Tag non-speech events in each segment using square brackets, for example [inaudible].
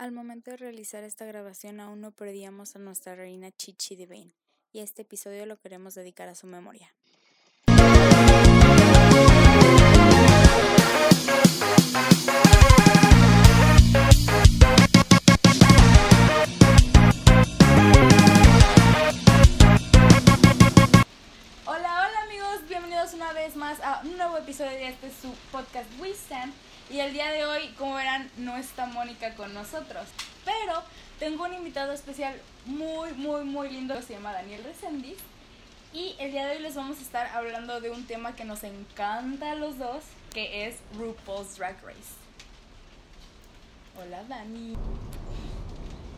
Al momento de realizar esta grabación aún no perdíamos a nuestra reina Chichi Devane, y este episodio lo queremos dedicar a su memoria. Hola, hola amigos, bienvenidos una vez más a un nuevo episodio de este su podcast Stand. Y el día de hoy, como verán, no está Mónica con nosotros. Pero tengo un invitado especial muy, muy, muy lindo. Se llama Daniel Resendiz. Y el día de hoy les vamos a estar hablando de un tema que nos encanta a los dos, que es RuPaul's Drag Race. Hola Dani.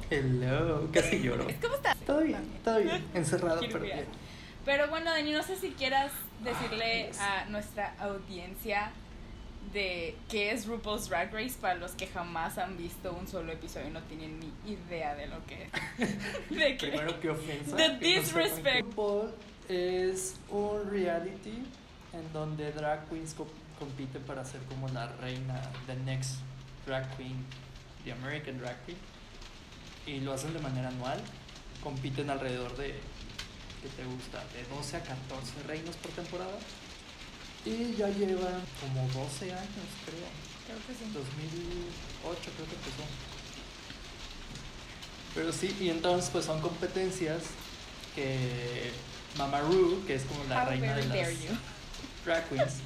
Hello, casi lloro. ¿Cómo estás? Todo bien, todo bien. Encerrado, pero bien. Pero bueno, Dani, no sé si quieras decirle a nuestra audiencia de qué es RuPaul's Drag Race para los que jamás han visto un solo episodio y no tienen ni idea de lo que [laughs] de qué. Primero, qué ofensa. The disrespect. RuPaul es un reality en donde drag queens co- compiten para ser como la reina, the next drag queen, the American drag queen. Y lo hacen de manera anual. Compiten alrededor de, ¿qué te gusta? De 12 a 14 reinos por temporada. Y ya llevan como 12 años, creo. Creo que sí. 2008 creo que empezó. Pero sí, y entonces pues son competencias que Mama Ru, que es como la How reina de las you. [laughs] drag queens,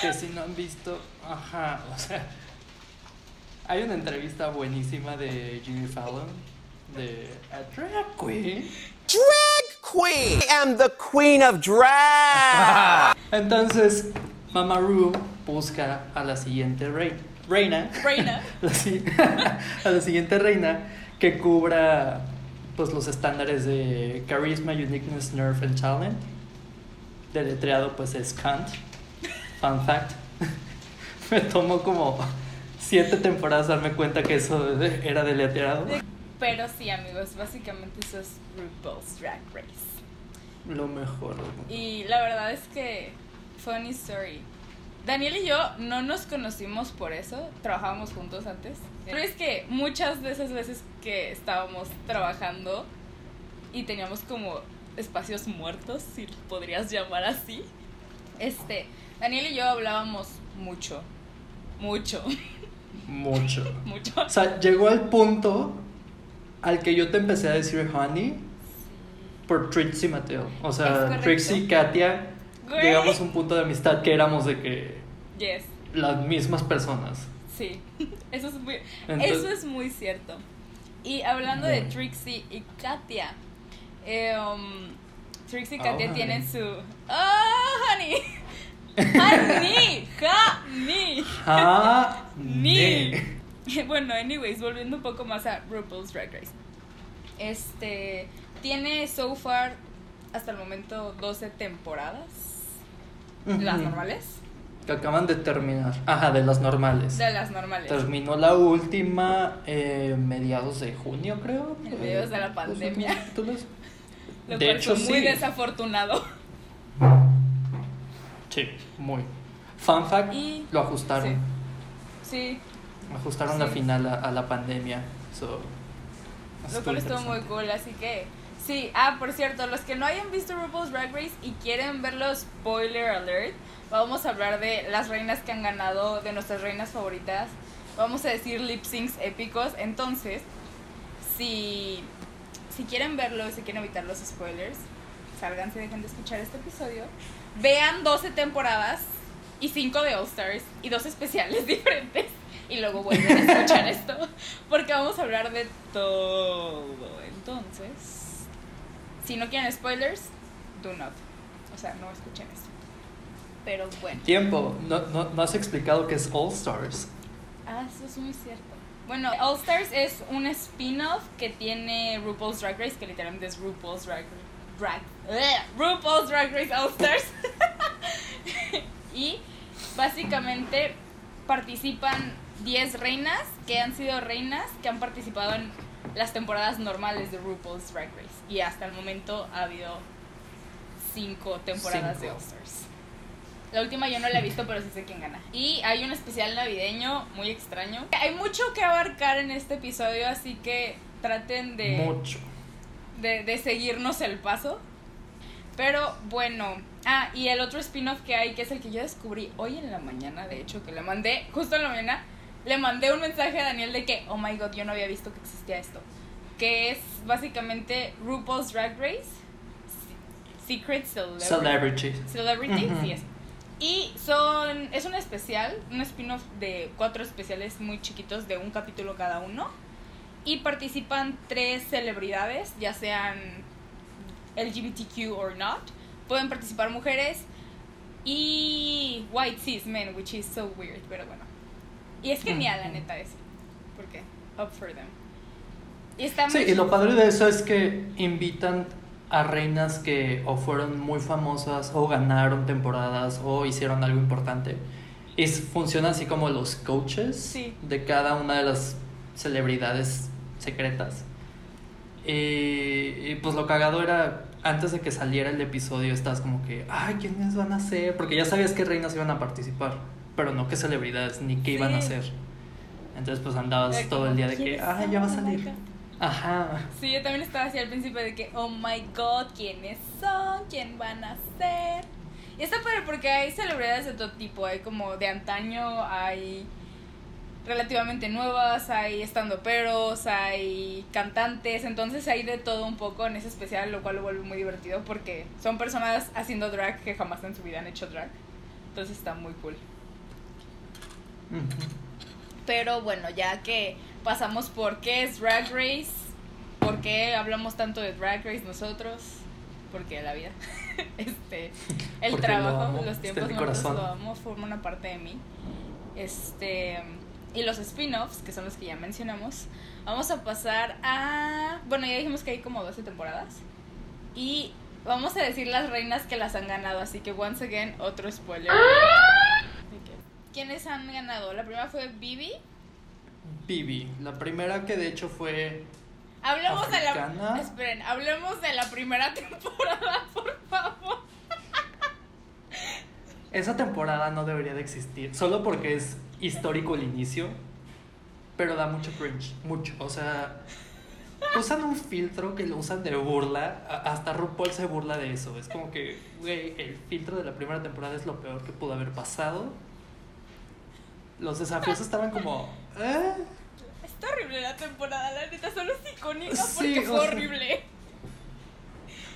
que si no han visto, ajá, o sea, hay una entrevista buenísima de Jimmy Fallon de a drag queen. Drag queen. I am the queen of drag. [laughs] Entonces, Mama Ru busca a la siguiente rei- reina. Reina. [laughs] la si- [laughs] a la siguiente reina que cubra pues los estándares de charisma, uniqueness, nerve and talent. Deletreado pues es Kant. Fun fact. Me tomó como siete temporadas darme cuenta que eso era deletreado. Pero sí, amigos, básicamente eso es RuPaul's Drag Race. Lo mejor. Y la verdad es que, funny story. Daniel y yo no nos conocimos por eso, trabajábamos juntos antes. Pero es que muchas de esas veces que estábamos trabajando y teníamos como espacios muertos, si podrías llamar así, este, Daniel y yo hablábamos mucho, mucho, Mucho. [laughs] mucho. O sea, llegó al punto al que yo te empecé a decir honey por Trixie Mateo. O sea. Trixie y Katia Güey. llegamos a un punto de amistad que éramos de que Yes, las mismas personas. sí, [laughs] eso es muy, Entonces- eso es muy cierto. Y hablando de. Trixie y Katia, eh, um, Trixie y Oh, Katia honey. tienen su... ¡Oh, honey! [laughs] ¡Honey! ¡Honey! Ne. [laughs] [laughs] Bueno, anyways, volviendo un poco más a RuPaul's Drag Race. Este tiene so far hasta el momento 12 temporadas. Las normales. Que acaban de terminar. Ajá, de las normales. De las normales. Terminó la última eh, mediados de junio, creo. En mediados de la Eh, pandemia. [laughs] Lo de cual hecho, fue muy sí. desafortunado. Sí, muy. Fun fact, Y- lo ajustaron. Sí, Ajustaron la final a, a la pandemia. So, lo cual estuvo muy cool, así que sí. Ah, por cierto, los que no hayan visto RuPaul's Drag Race y quieren verlo, spoiler alert, vamos a hablar de las reinas que han ganado, de nuestras reinas favoritas. Vamos a decir lip syncs épicos. Entonces, si, si quieren verlo y si quieren evitar los spoilers, sálganse, dejen de escuchar este episodio. Vean 12 temporadas y 5 de All Stars y dos especiales [laughs] diferentes. Y luego vuelven a escuchar [laughs] esto. Porque vamos a hablar de todo. Entonces, si no quieren spoilers, do not. O sea, no escuchen esto. Pero bueno. Tiempo, no, no, no has explicado qué es All Stars. Ah, eso es muy cierto. Bueno, All Stars es un spin-off que tiene RuPaul's Drag Race, que literalmente es RuPaul's Drag Drag ¡Ugh! RuPaul's Drag Race All Stars. [laughs] y básicamente participan 10 reinas que han sido reinas que han participado en las temporadas normales de RuPaul's Drag Race. Y hasta el momento ha habido 5 temporadas de. All Stars. La última yo no la he visto, pero sí sé quién gana. Y hay un especial navideño muy extraño. Hay mucho que abarcar en este episodio, así que traten de, Mucho. de, de seguirnos el paso. Pero bueno, ah, y el otro spin-off que hay, que es el que yo descubrí hoy en la mañana, de hecho, que le mandé, justo en la mañana, le mandé un mensaje a Daniel de que, oh my god, yo no había visto que existía esto. Que es básicamente RuPaul's Drag Race, Secret Celebrity. Celebrity. Celebrity, sí es. Y son, es un especial, un spin-off de cuatro especiales muy chiquitos de un capítulo cada uno. Y participan tres celebridades, ya sean LGBTQ or not. Pueden participar mujeres y white cis men, which is so weird, pero bueno. Y es genial, la neta, eso. Porque, up for them. Y está Sí, muy y lo padre de eso es que invitan a reinas que o fueron muy famosas o ganaron temporadas o hicieron algo importante. Y funciona así como los coaches Sí. de cada una de las celebridades secretas. Y, y, pues lo cagado era, antes de que saliera el episodio, estás como que, ay, ¿quiénes van a ser? Porque ya sabías qué reinas iban a participar, pero no qué celebridades ni qué iban a Sí. ser. Entonces pues andabas todo el día de que, ¿quiénes ay, son? ya va a salir. Ajá. Sí, yo también estaba así al principio de que, oh my god, ¿quiénes son? ¿Quién van a ser? Y está padre porque hay celebridades de todo tipo, hay como de antaño, hay relativamente nuevas, hay estandoperos, hay cantantes, entonces hay de todo un poco en ese especial, lo cual lo vuelve muy divertido porque son personas haciendo drag que jamás en su vida han hecho drag. Entonces está muy cool. Pero bueno, ya que pasamos por qué es Drag Race, por qué hablamos tanto de Drag Race nosotros, porque la vida, [laughs] este, el Porque trabajo, los está tiempos corazón. lo amo, forma una parte de mí. Este, y los spin-offs, que son los que ya mencionamos, vamos a pasar a, bueno, ya dijimos que hay como 12 temporadas. Y vamos a decir las reinas que las han ganado, así que once again, otro spoiler. ¿Quiénes han ganado? La primera fue Bibi. Bibi, la primera que de hecho fue Hablemos de la. ¿Africana? Esperen, hablemos de la primera [laughs] temporada, por favor. esa temporada no debería de existir, solo porque es histórico el inicio, pero da mucho cringe, mucho, o sea, usan un filtro que lo usan de burla, hasta RuPaul se burla de eso, es como que, güey, el filtro de la primera temporada es lo peor que pudo haber pasado. Los desafíos estaban como, ¿eh? Está horrible la temporada, la neta, solo es icónica Sí, porque fue o sea. horrible.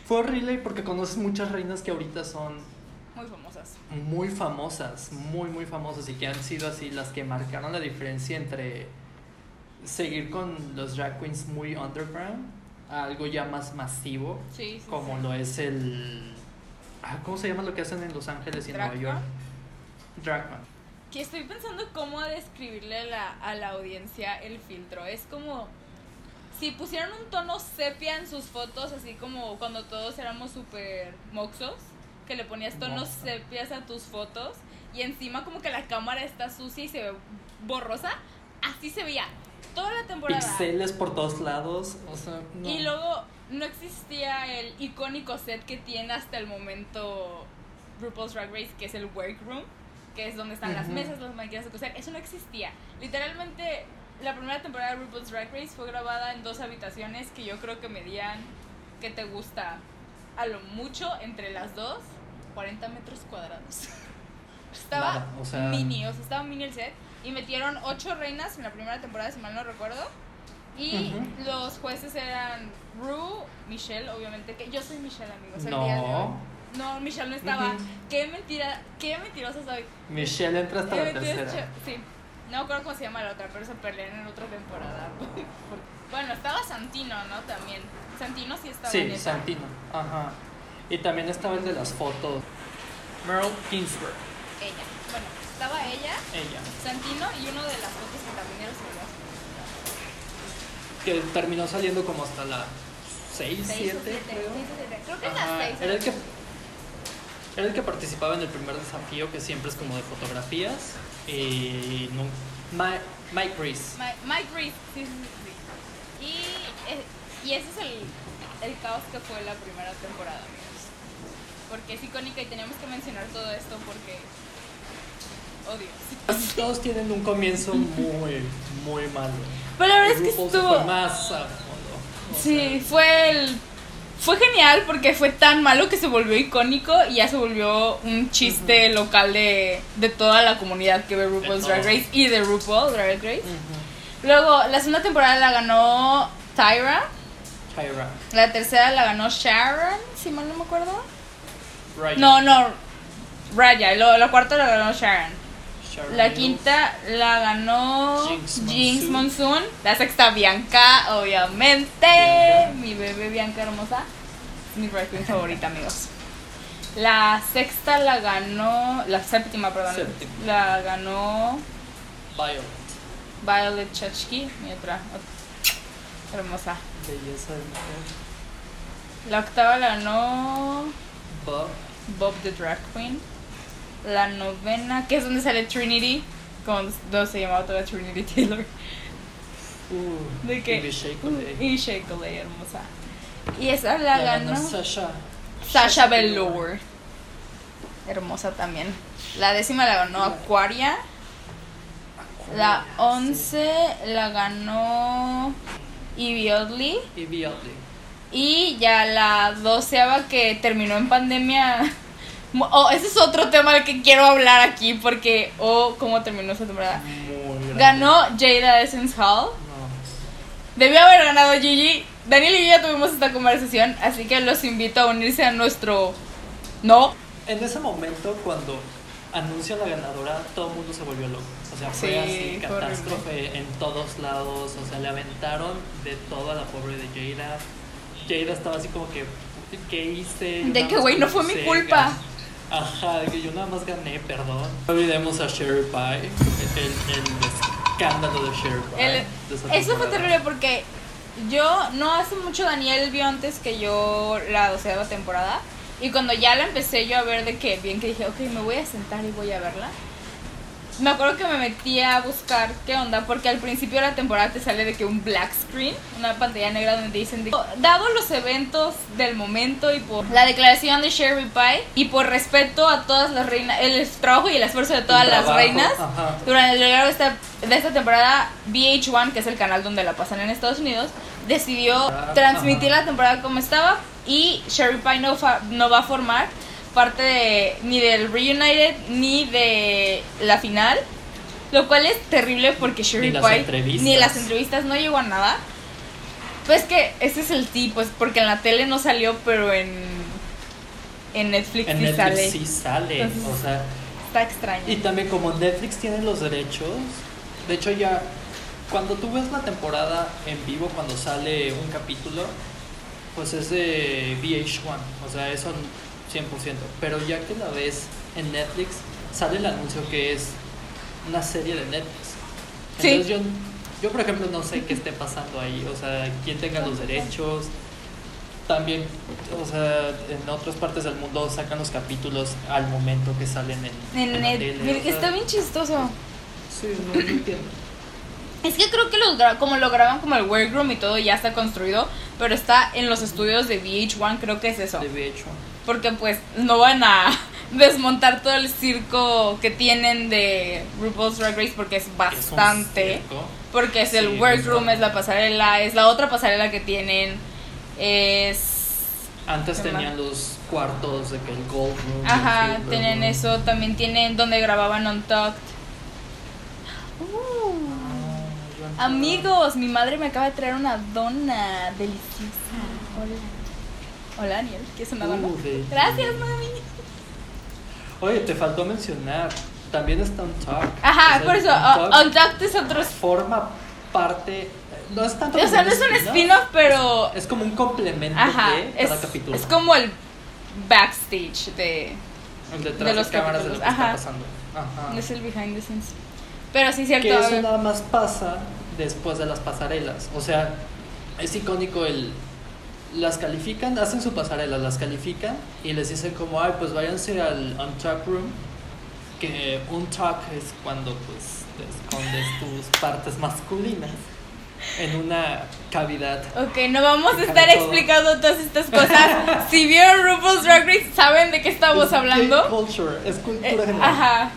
Fue horrible porque conoces muchas reinas que ahorita son Muy famosas. muy famosas, muy muy famosas y que han sido así las que marcaron la diferencia entre seguir con los drag queens muy underground a algo ya más masivo Sí, sí. como lo es el ah, ¿cómo se llama lo que hacen en Los Ángeles y en Nueva York? Dragman. Que estoy pensando cómo describirle a la, a la audiencia el filtro. Es como si pusieran un tono sepia en sus fotos, así como cuando todos éramos súper moxos, que le ponías tonos Moxa. sepias a tus fotos y encima como que la cámara está sucia y se ve borrosa. Así se veía toda la temporada. Pixeles por todos lados, o sea, no. Y luego no existía el icónico set que tiene hasta el momento RuPaul's Drag Race, que es el workroom, que es donde están las mesas, las máquinas de coser. Eso no existía. Literalmente, la primera temporada de RuPaul's Drag Race fue grabada en dos habitaciones que yo creo que medían, que te gusta? A lo mucho, entre las dos, 40 metros cuadrados. [laughs] Estaba Nada, o sea- mini, o sea, estaba mini el set. Y metieron ocho reinas en la primera temporada, si mal no recuerdo. Y los jueces eran Rue, Michelle, obviamente, que yo soy Michelle, amigos. el No. día de hoy. No, Michelle no estaba. Qué mentira, qué mentirosa soy. Michelle entra hasta Qué la tercera. Sí. No me acuerdo cómo se llama la otra, pero se pelearon en otra temporada. [laughs] bueno, estaba Santino, ¿no? También. Santino sí estaba en Sí, esa. Santino. Ajá. Y también estaba el de las fotos. Merle Ginsburg, Ella. Bueno, estaba ella, ella. Santino y uno de las fotos que también era su que terminó saliendo como hasta la 6, Seis 7, o siete, creo. seis o siete. Creo que Ajá, las seis. Era el que era el que participaba en el primer desafío que siempre es como de fotografías y no, Ma- Mike Reese. Mike, Mike Reese, sí, sí, sí. Y, eh, y ese es el, el caos que fue la primera temporada, amigos. porque es icónica y tenemos que mencionar todo esto porque. Casi todos tienen un comienzo muy, muy malo. Pero la verdad es que estuvo fue más a fondo. Sí, fue el fue genial porque fue tan malo que se volvió icónico y ya se volvió un chiste local de, de toda la comunidad que ve RuPaul's Drag. Race y de RuPaul Drag Race. Luego, la segunda temporada la ganó Tyra. Tyra. La tercera la ganó Sharon, si mal no me acuerdo. Ryan. No, no, Raya. Y luego la cuarta la ganó Sharon. La quinta la ganó Jinx Jinx Monsoon. Monsoon. La sexta Bianca, obviamente. Bianca. Mi bebé Bianca hermosa. Mi drag queen favorita, amigos. La sexta la ganó. La séptima, perdón. Séptima. La ganó Violet. Violet Chachki. Mi otra. ot- Hermosa. Belleza de mujer. La octava la ganó Bob. Bob the Drag Queen. La novena, que es donde sale Trinity. Con, no se llamaba todavía Trinity Taylor. Uh, ¿De Coulee. Y Shea Coulee, hermosa. Y esa la, La ganó ganó Sasha. Sasha Velour. Hermosa también. La décima la ganó Aquaria. La once la ganó Oddly. Y Oddly. Y ya la doceava que terminó en pandemia. [laughs] Oh, ese es otro tema del que quiero hablar aquí porque, oh, cómo terminó esa temporada. Ganó Jada Essence Hall. No. Debió haber ganado Gigi. Daniel y yo ya tuvimos esta conversación, así que los invito a unirse a nuestro. No. En ese momento, cuando anuncian la ganadora, todo el mundo se volvió loco. O sea, fue Sí, así, horrible. catástrofe en todos lados. O sea, le aventaron de todo a la pobre de Jada. Jada estaba así como que, ¿qué hice? Yo De que, güey, no fue mi culpa. Ajá, de que yo nada más gané, perdón. No olvidemos a Sherry Pie, el, el escándalo de Sherry Pie. El- de esa eso fue terrible porque yo, no hace mucho, Daniel vio antes que yo la doceava temporada. Y cuando ya la empecé yo a ver de que bien que dije, ok, me voy a sentar y voy a verla. Me acuerdo que me metí a buscar qué onda, porque al principio de la temporada te sale de que un black screen, una pantalla negra donde te dicen, de- dado los eventos del momento y por la declaración de Sherry Pie y por respeto a todas las reinas, el trabajo y el esfuerzo de todas las reinas, ajá. durante el largo de esta, de esta temporada, VH1, que es el canal donde la pasan en Estados Unidos, decidió Ah, transmitir ajá. la temporada como estaba y Sherry Pie no, fa- no va a formar parte de, ni del Reunited ni de la final. Lo cual es terrible porque Sherry Ni las Pie entrevistas. ni las entrevistas no llegó a nada. Pues que ese es el tipo, pues porque en la tele no salió, pero en, en Netflix En sí Netflix sale. sí sale. Entonces- o sea, Está extraño. Y también como Netflix tiene los derechos, de hecho ya cuando tú ves la temporada en vivo cuando sale un capítulo, pues es de VH1, o sea, eso 100%, pero ya que la ves en Netflix, sale el anuncio que es una serie de Netflix. Sí. Entonces yo, yo por ejemplo no sé qué esté pasando ahí, o sea, quién tenga los derechos. También, o sea, en otras partes del mundo sacan los capítulos al momento que salen en, En en la net- tele, mira, o sea, está bien chistoso. Sí, no, entiendo. Es que creo que los como lo graban como el workroom y todo ya está construido, pero está en los estudios de VH1, creo que es eso. De VH1. Porque pues no van a [laughs] desmontar todo el circo que tienen de RuPaul's Drag Race porque es Es bastante. circo. Porque es el workroom, es la pasarela, es la otra pasarela que tienen, es... Antes ¿Qué tenían los cuartos de que el Gold Room. Ajá, tienen Room. eso, también tienen donde grababan Untucked. Uh. Ah. Amigos, mi madre me acaba de traer una dona deliciosa. Hola. Hola, Daniel. ¿Quieres una dona? Uh, de- Gracias, mami. Oye, te faltó mencionar. También está Untucked. Ajá, O sea, por eso, uh, Untucked es otro. forma parte. No es tanto. O sea, no es un spin-off, pero. Es como un complemento Ajá, de es, cada capítulo. es como el backstage de. El detrás de los cámaras de lo que ajá. está pasando. Ajá. Es el behind the scenes. Pero sí, cierto. que eso nada más pasa después de las pasarelas. O sea, es icónico el... Las califican, hacen su pasarela, las califican y les dicen como, ay, pues váyanse al Untuck Room, que un tuck es cuando pues te escondes tus partes masculinas. en una cavidad. Ok, no vamos a estar todo. explicando todas estas cosas. [laughs] si vieron RuPaul's Drag Race, ¿saben de qué estamos Es hablando? culture, es cultura Eh, general. ajá.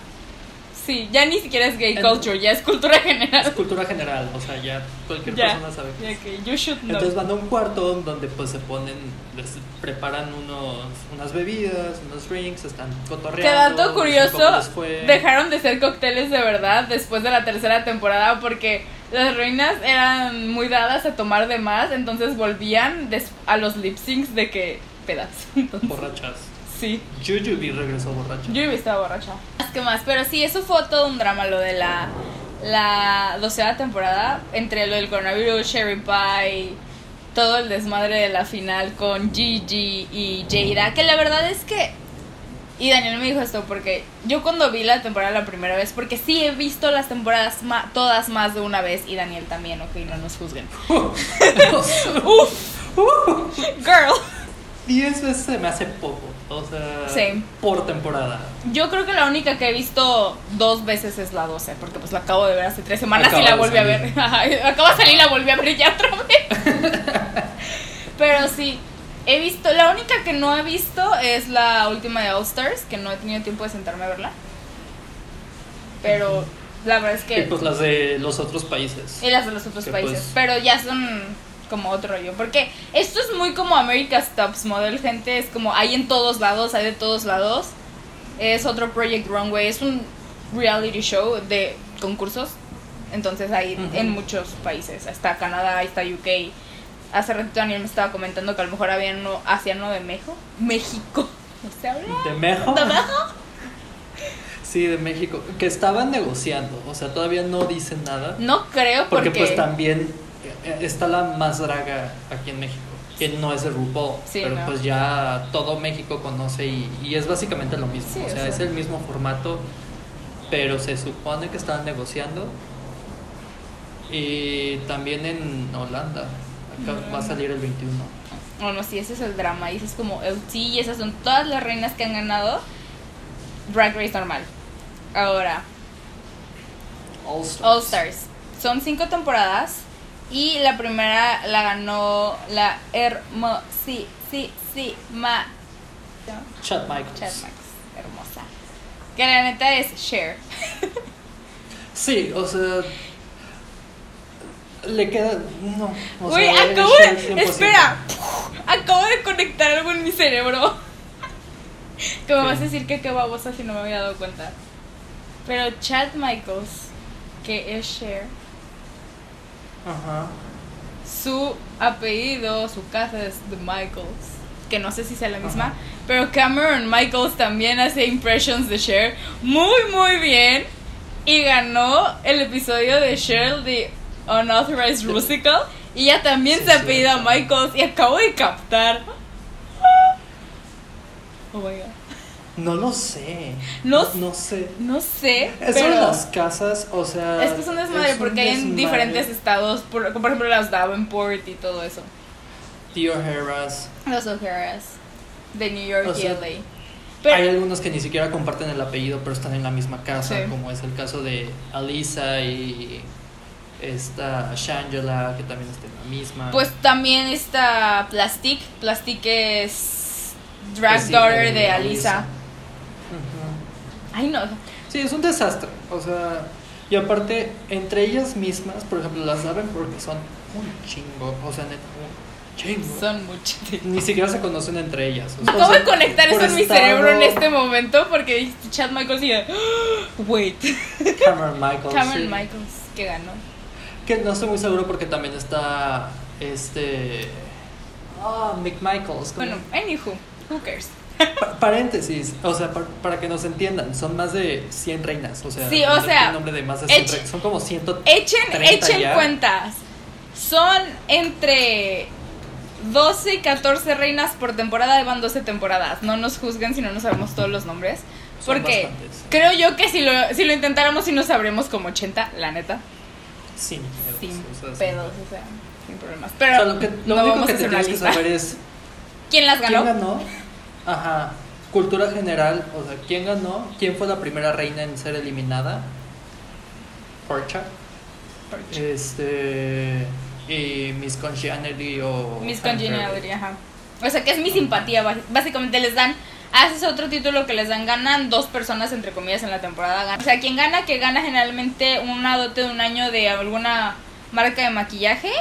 Sí, ya ni siquiera es gay culture, ya es cultura Es general. cultura general, o sea, ya cualquier persona sabe. que es. Ok, you should know. Entonces van a un cuarto donde pues se ponen, les preparan unos, unas bebidas, unos drinks, están cotorreando. dato dicen cómo curioso, dejaron de ser cócteles de verdad después de la tercera temporada porque las reinas eran muy dadas a tomar de más, entonces volvían des- a los lip syncs de que pedas. [laughs] Entonces, Borrachas. Sí. Jujubee regresó borracha. Yo estaba borracha. Más que más, pero sí, eso fue todo un drama lo de la la doceava temporada entre lo del coronavirus, Sherry Pie, todo el desmadre de la final con Gigi y Jada, que la verdad es que y Daniel me dijo esto porque yo cuando vi la temporada la primera vez, porque sí he visto las temporadas ma- todas más de una vez y Daniel también, ok, no nos juzguen. [laughs] [laughs] Uf, girl. Diez veces se me hace poco, o sea, Same. por temporada. Yo creo que la única que he visto dos veces es la 12, porque pues la acabo de ver hace tres semanas y la volví a ver. [laughs] Ajá, Acaba de salir y la volví a ver ya otra vez. [laughs] Pero sí, he visto, la única que no he visto es la última de All Stars, que no he tenido tiempo de sentarme a verla. Pero la verdad es Y que... pues las de los otros países. Y las de los otros países. pues- Pero ya son como otro rollo. Porque esto es muy como America's Tops Model, gente. Es como hay en todos lados, hay de todos lados. Es otro Project Runway. Es un reality show de concursos. Entonces hay Ujú. en muchos países. Está Canadá, está UK. Hace rato Daniel me estaba comentando que a lo mejor había uno, hacía uno de México. México. [laughs] ¿No se habla? ¿De México? ¿De México? Sí, de México. Que estaban negociando, o sea, todavía no dicen nada. No creo porque... Porque pues también está la más draga aquí en México, que no es de RuPaul, Sí, pero no. pues ya todo México conoce y, y es básicamente lo mismo, Sí, o sea, es el mismo formato, pero se supone que estaban negociando y también en Holanda, acá Mm. va a salir el 21. Bueno, sí, ese es el drama. Y es como el T. Y esas son todas las reinas que han ganado Drag Race normal. Ahora, All Stars. All Stars. Son cinco temporadas. Y la primera la ganó la hermosísima Chad Michaels. Chad Max. Hermosa. Que la neta es Cher. [laughs] Sí, o sea, le queda no, o Uy, sea, acabo de. 100%. Espera. Acabo de conectar algo en mi cerebro. [laughs] Que me vas a decir que qué babosa si no me había dado cuenta. Pero Chad Michaels, que es Cher, Ajá. su apellido, su casa es The Michaels. Que no sé si sea la misma. Ajá. Pero Cameron Michaels también hace impressions de Cher muy, muy bien. Y ganó el episodio de Cher de Unauthorized Musical. Y ella también Sí, se apellida cierto. Michaels. Y acabo de captar. [laughs] Oh my god. No lo sé. No- no sé. No sé. Eso pero de las casas, o sea. es que es un desmadre es un porque hay en desmadre. diferentes estados. Por, ejemplo las Davenport y todo eso. Tío Harris. Los O'Haras de New York O sea, y LA. Pero, Hay algunos que ni siquiera comparten el apellido, pero están en la misma casa, Sí. como es el caso de Alisa y esta Shangela, que también está en la misma. Pues también está Plastic. Plastic es drag Es daughter de Alisa. Ay, no. Sí, es un desastre. O sea, y aparte, entre ellas mismas, por ejemplo, las saben porque son un chingo. O sea, neta, un chingo. Son muchos. Ni siquiera se conocen entre ellas. O sea, Acabo de conectar eso en mi cerebro en este momento porque Chad Michaels y yo, [gasps] wait, [laughs] Cameron Michaels. Cameron sí. Michaels que ganó. Que no estoy muy seguro porque también está este. Ah, Mick Michaels. Bueno, anywho, who cares? Pa- paréntesis, o sea, pa- para que nos entiendan, son más de 100 reinas. O sea, Sí, o no sea, tiene nombre de más de 100 eche- reinas, son como 100. Echen, 30 echen ya. cuentas. Son entre 12 y 14 reinas por temporada, van 12 temporadas. No nos juzguen si no nos sabemos todos los nombres. Son Porque bastantes. creo yo que si lo, si lo intentáramos sí nos sabremos como 80, la neta. Sin pedos. Sin o sea, pedos, o sea, sin problemas. O Pero sea, lo, que, lo no único que a te hacer una tienes que saber es ¿Quién las ganó? quién ganó. Ajá. Cultura general, o sea, quién ganó, quién fue la primera reina en ser eliminada. Porcha. Este. Y Miss Congeniality o. Miss Congeniality, ajá. O sea, que es mi simpatía, básicamente les dan, haces otro título que les dan, ganan dos personas entre comillas en la temporada. Ganan. O sea, quien gana, que gana generalmente una dote de un año de alguna marca de maquillaje,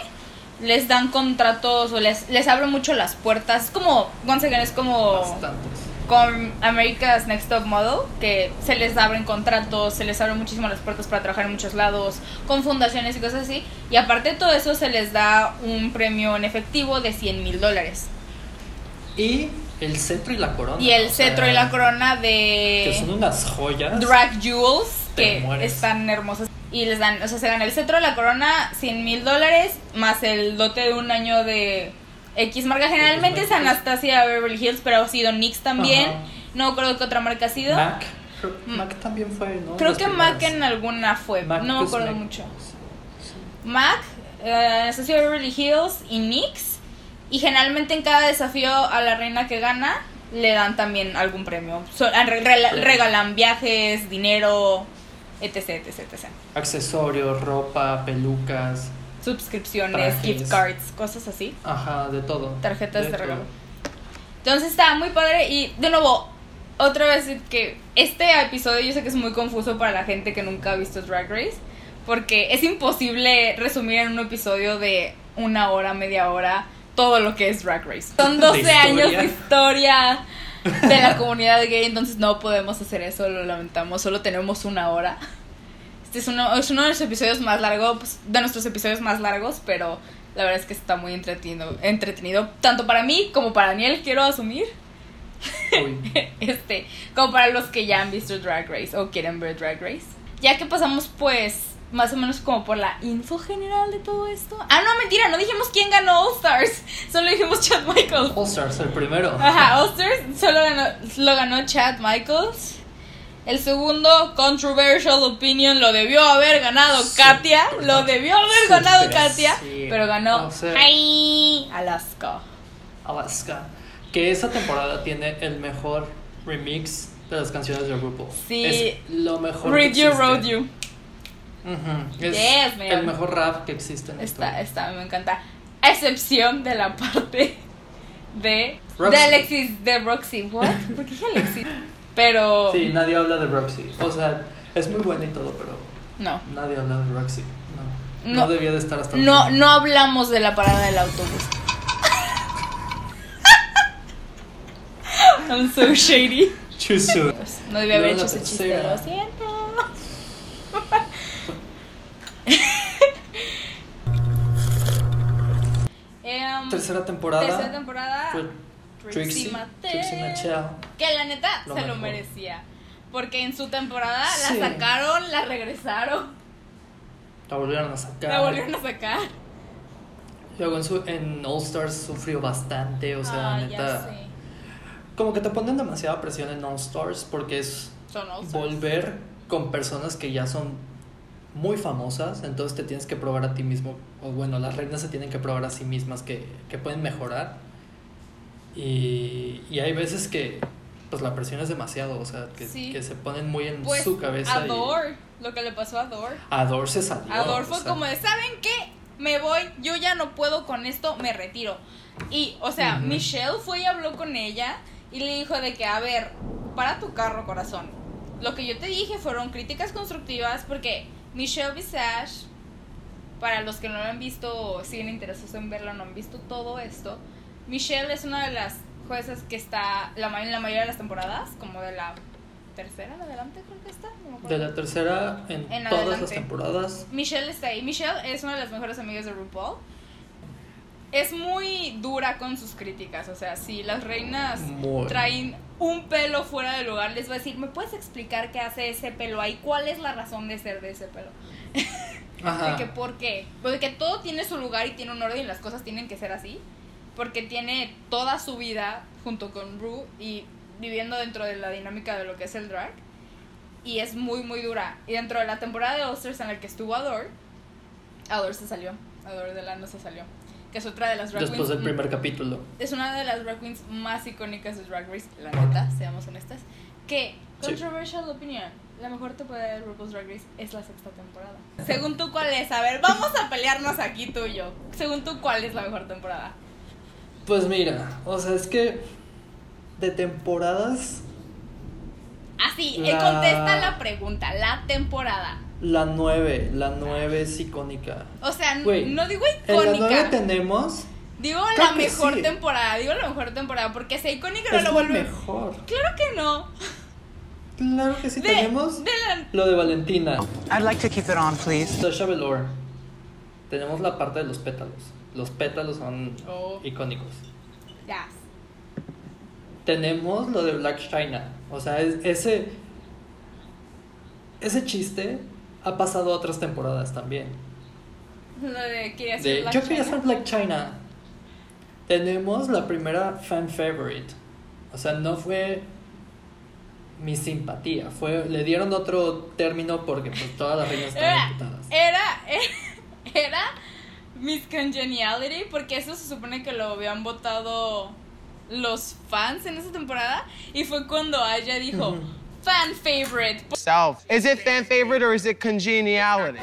les dan contratos o les, les abren mucho las puertas. Es como, once again, es como Bastantes. con America's Next Top Model, que se les abren contratos, se les abren muchísimo las puertas para trabajar en muchos lados, con fundaciones y cosas así. Y aparte de todo eso, se les da un premio en efectivo de 100 mil dólares. Y el cetro y la corona. Y el sea, cetro y la corona Que son de unas joyas. Drag Jewels, que mueres. están hermosas. Y les dan, o sea, se gana el cetro, la corona, 100 mil dólares, más el dote de un año de X marca. Generalmente es. Anastasia Beverly Hills, pero ha sido NYX también. Ajá. No creo que otra marca ha sido. Mac. Creo-. Mac también fue, ¿no? Creo Las que Mac en alguna fue, Mac no me acuerdo mucho. Mac, eh, Anastasia Beverly Hills y NYX. Y generalmente en cada desafío a la reina que gana le dan también algún premio. So- ah, re- re- regalan viajes, dinero, etc, etc, etc. Accesorios, ropa, pelucas. Suscripciones, Trajes. gift cards, cosas así. Ajá, de todo. Tarjetas de todo. regalo. Entonces está muy padre y de nuevo, otra vez que este episodio yo sé que es muy confuso para la gente que nunca ha visto Drag Race, porque es imposible resumir en un episodio de una hora, media hora, todo lo que es Drag Race. Son 12 De años de historia de la comunidad gay, entonces no podemos hacer eso, lo lamentamos, solo tenemos una hora. Este es uno, es uno de los episodios más largos, pues, de nuestros episodios más largos, pero la verdad es que está muy entretenido, entretenido tanto para mí como para Daniel, quiero asumir, [laughs] este, como para los que ya han visto Drag Race o quieren ver Drag Race. Ya que pasamos pues más o menos como por la info general de todo esto. Ah, no, mentira, no dijimos quién ganó All Stars, [laughs] solo dijimos Chad Michaels. All Stars, el primero. Ajá, All Stars solo ganó, lo ganó Chad Michaels. El segundo, Controversial Opinion, lo debió haber ganado Katia. Lo debió haber ganado Katia. sí. Pero ganó O sea- Hi, Alaska. Alaska. Que esa temporada tiene el mejor remix de las canciones de RuPaul. Sí. Es lo mejor. Read You. Road You. Es Yes, man. el mejor rap que existe en Está, está, me encanta. A excepción de la [laughs] parte de. Roxy. De Alexis, de Roxy. ¿What? ¿Por qué Alexis? [laughs] Pero. Sí, nadie habla de Roxy. O sea, es muy buena y todo, pero No. nadie habla de Roxy. No. No, No. debía de estar hasta No, no hablamos de la parada del autobús. [laughs] I'm so shady. Too soon. Pues, no debía haber hecho ese chiste, lo siento. [laughs] [laughs] Em, Tercera temporada. tercera temporada. fue Trixie, Trixie Mattel. Que la neta Lo se lo merecía. Porque en su temporada Sí. la sacaron, la regresaron, La volvieron a sacar. la volvieron a sacar. Luego en, su- en All Stars sufrió bastante, o sea, Ah, neta. Como que te ponen demasiada presión en All Stars porque es Son All Stars. volver con personas que ya son muy famosas, entonces te tienes que probar a ti mismo, o bueno, las reinas se tienen que probar a sí mismas que, que pueden mejorar. Y, y hay veces que pues la presión es demasiado, o sea, que, Sí. que se ponen muy en Pues su cabeza. y- Ador, lo que le pasó a Ador. Ador se salió. Ador o fue sea, como de, ¿saben qué? Me voy, yo ya no puedo con esto, me retiro. Y, o sea. Michelle fue y habló con ella y le dijo de que, a ver, para tu carro, corazón. Lo que yo te dije fueron críticas constructivas porque Michelle Visage, para los que no lo han visto siguen interesados en verlo, no han visto todo esto, Michelle es una de las juezas que está la, en la mayoría de las temporadas, como de la tercera en adelante creo que está. no. De la tercera en, En todas adelante. las temporadas. Michelle está ahí. Michelle es una de las mejores amigas de RuPaul. Es muy dura con sus críticas. O sea, si las reinas Muy. traen un pelo fuera de lugar, les va a decir, ¿me puedes explicar qué hace ese pelo ahí? ¿Cuál es la razón de ser de ese pelo? [laughs] Ajá. De que por qué. Porque todo tiene su lugar y tiene un orden y las cosas tienen que ser así. Porque tiene toda su vida junto con Ru y viviendo dentro de la dinámica de lo que es el drag. Y es muy, muy dura. Y dentro de la temporada de All Stars en la que estuvo Ador, Ador se salió. Ador Delano se salió. que es otra de las drag Después queens del primer capítulo. es una de las drag queens más icónicas de Drag Race, la neta, seamos honestas. Que, Sí. controversial opinion, la mejor temporada de RuPaul's Drag Race es la sexta temporada. Según tú, ¿cuál es? A ver, vamos a pelearnos aquí tú y yo. Según tú, ¿cuál es la mejor temporada? Pues mira, o sea, es que de temporadas, Así, eh, La- contesta la pregunta, la temporada. la 9, la 9 es icónica. O sea, no digo En la 9 icónica, tenemos. digo Creo la mejor sí. temporada, digo la mejor temporada, porque si icónica no Es lo vuelve. mejor. Claro que no. Claro que sí De, tenemos de la- lo de Valentina. I'd like to keep it on, please. Sasha Velour. Tenemos la parte de los pétalos. Los pétalos son Oh. icónicos. Ya. Tenemos lo de Black China. O sea, es- ese. Ese chiste ha pasado a otras temporadas también. Lo de quería De, ser Black yo quería China. ser Black China. Tenemos la primera fan favorite. O sea, no fue mi simpatía. Fue, le dieron otro término porque pues todas las reinas estaban Era, imputadas. era, [laughs] era Miss Congeniality, porque eso se supone que lo habían votado los fans en esa temporada. Y fue cuando Aya dijo, fan favorite. Self. Is it fan favorite or is it congeniality?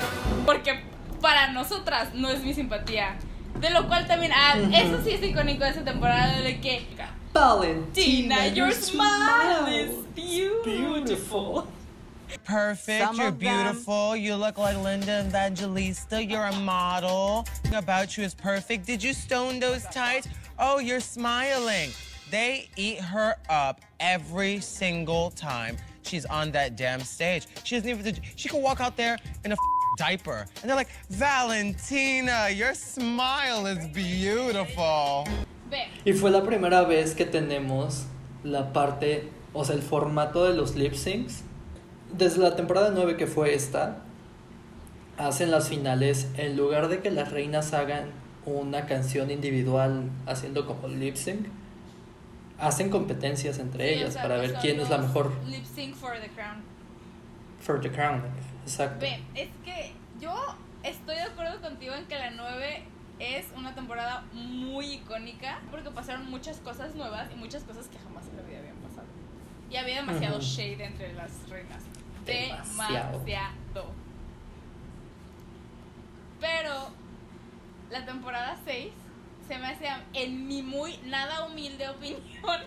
Porque para nosotras no es mi simpatía. De lo cual también, ah, eso sí es icónico de esa temporada, de que Valentina, Tina, your smile is beautiful. beautiful. Perfect. Some you're of them- beautiful. You look like Linda Evangelista. You're a model. About you is perfect. Did you stone those tights? Oh, you're smiling. They eat her up every single time she's on that damn stage. She doesn't even. She can walk out there in a diaper, and they're like, Valentina, your smile is beautiful. Ve, Y fue la primera vez que tenemos la parte, o sea, el formato de los lip syncs. Desde la temporada 9 que fue esta, hacen las finales, en lugar de que las reinas hagan una canción individual haciendo como lip sync, hacen competencias entre sí, o ellas sea, para ver quién es la mejor Lip sync for the crown. for the crown. Exacto. Ve, es que yo estoy de acuerdo contigo en que la 9 es una temporada muy icónica porque pasaron muchas cosas nuevas y muchas cosas que jamás en la vida habían pasado. Y había demasiado Ujú. shade entre las reinas. Demasiado. Pero la temporada 6 se me hace, en mi muy nada humilde opinión,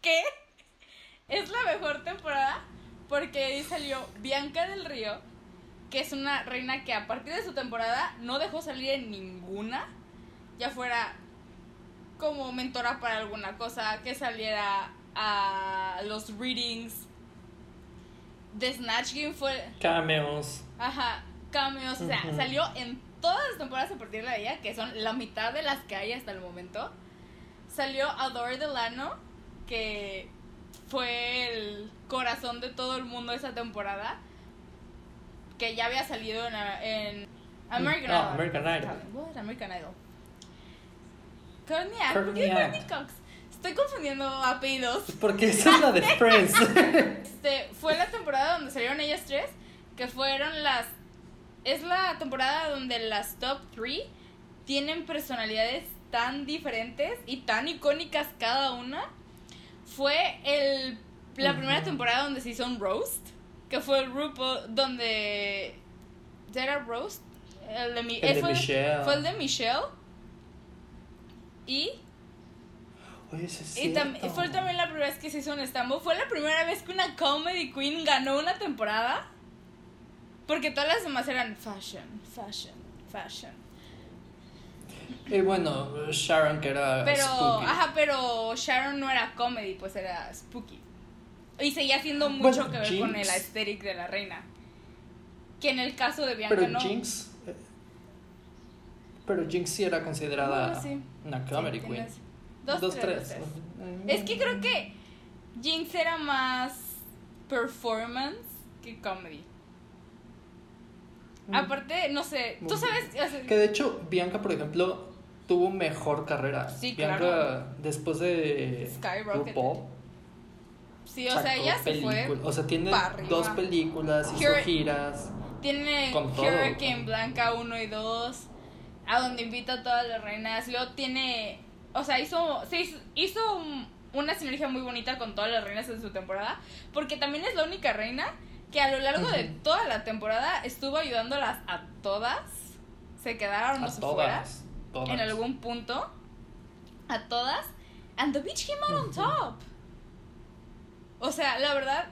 que es la mejor temporada porque ahí salió Bianca del Río, que es una reina que a partir de su temporada no dejó salir en ninguna, ya fuera como mentora para alguna cosa, que saliera a los readings. The Snatch Game fue, Cameos. ajá, cameos, o sea, salió en todas las temporadas a partir de ella, que son la mitad de las que hay hasta el momento. Salió Adore Delano, que fue el corazón de todo el mundo esa temporada, que ya había salido en, en American Ah, Idol. American Idol. What? American Idol. Courtney Act. ¿Por Courtney qué Courtney Act. Cox? Estoy confundiendo apellidos. Porque esa es la de Friends. [laughs] Este, fue la temporada donde salieron ellas tres, que fueron las... Es la temporada donde las top 3 tienen personalidades tan diferentes y tan icónicas cada una. Fue el, la primera temporada donde se hizo un roast, que fue el grupo donde... ¿Era roast? El de, mi- El de fue, Michelle. Fue el de Michelle. Y Oye, eso es y tam- fue también la primera vez que se hizo un stand Fue la primera vez que una comedy queen ganó una temporada. Porque todas las demás eran fashion, fashion, fashion. Y bueno, Sharon que era Pero, Spooky. ajá, pero Sharon no era comedy, pues era spooky. Y seguía haciendo mucho Bueno, que ver con el aesthetic de la reina. Que en el caso de Bianca Pero no. Jinx. eh, Pero Jinx sí era considerada Bueno, sí. una comedy Sí, queen. tienes- Dos, Dos, tres. Es que creo que Jinx era más performance que comedy. Mm. Aparte, no sé, tú sabes, o sea, Que de hecho, Bianca, por ejemplo, tuvo mejor carrera. Sí, Bianca, claro. después de Skyrocket. RuPaul, sí, o sea, ella se fue. O sea, tiene dos películas, hizo Hur- giras. Tiene con todo, Hurricane Blanca 1 y 2. a donde invita a todas las reinas. Luego tiene, o sea, hizo, se hizo, hizo un- una sinergia muy bonita con todas las reinas en su temporada, porque también es la única reina que a lo largo de toda la temporada estuvo ayudándolas a todas. Se quedaron A fuera todas. todas. en algún punto a todas and the bitch came out on top o sea la verdad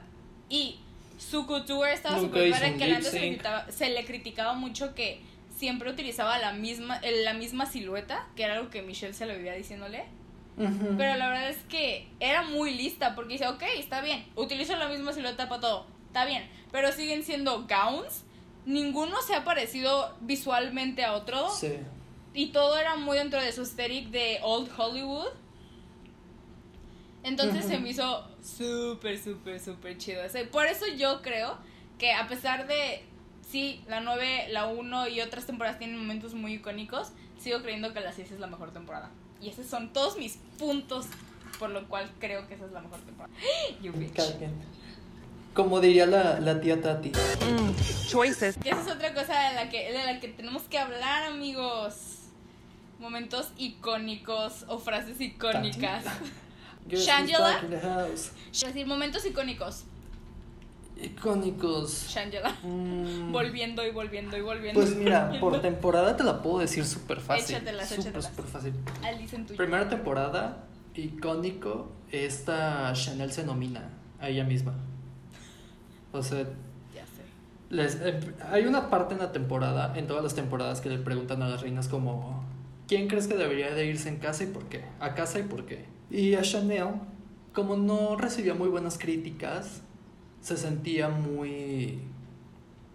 y su couture estaba súper que antes se le criticaba mucho que siempre utilizaba la misma el- la misma silueta que era algo que Michelle se le vivía diciéndole pero la verdad es que era muy lista porque dice, ok, está bien, utilizo la misma silueta para todo, está bien, pero siguen siendo gowns, ninguno se ha parecido visualmente a otro Sí. y todo era muy dentro de su aesthetic de Old Hollywood. Entonces se me hizo súper, súper, súper chido. Por eso yo creo que a pesar de, sí, la 9, la 1 y otras temporadas tienen momentos muy icónicos, sigo creyendo que la 6 es la mejor temporada. Y esos son todos mis puntos por lo cual creo que esa es la mejor temporada. [gasps] You bitch. Como diría la, la tía Tati. Choices. Y esa es otra cosa de la que, de la que tenemos que hablar, amigos. Momentos icónicos o frases icónicas. Shangela. Es decir, momentos icónicos. Icónicos. Shangela. Mm, Volviendo y volviendo y volviendo. Pues mira, [laughs] por temporada te la puedo decir súper fácil. Échatelas, Súper, échatelas. súper fácil. Primera temporada, icónico, esta Chanel se nomina a ella misma. O sea, Ya sé. les, eh, hay una parte en la temporada, en todas las temporadas, que le preguntan a las reinas como, ¿quién crees que debería de irse en casa y por qué? A casa y por qué. Y a Chanel, como no recibía muy buenas críticas, se sentía muy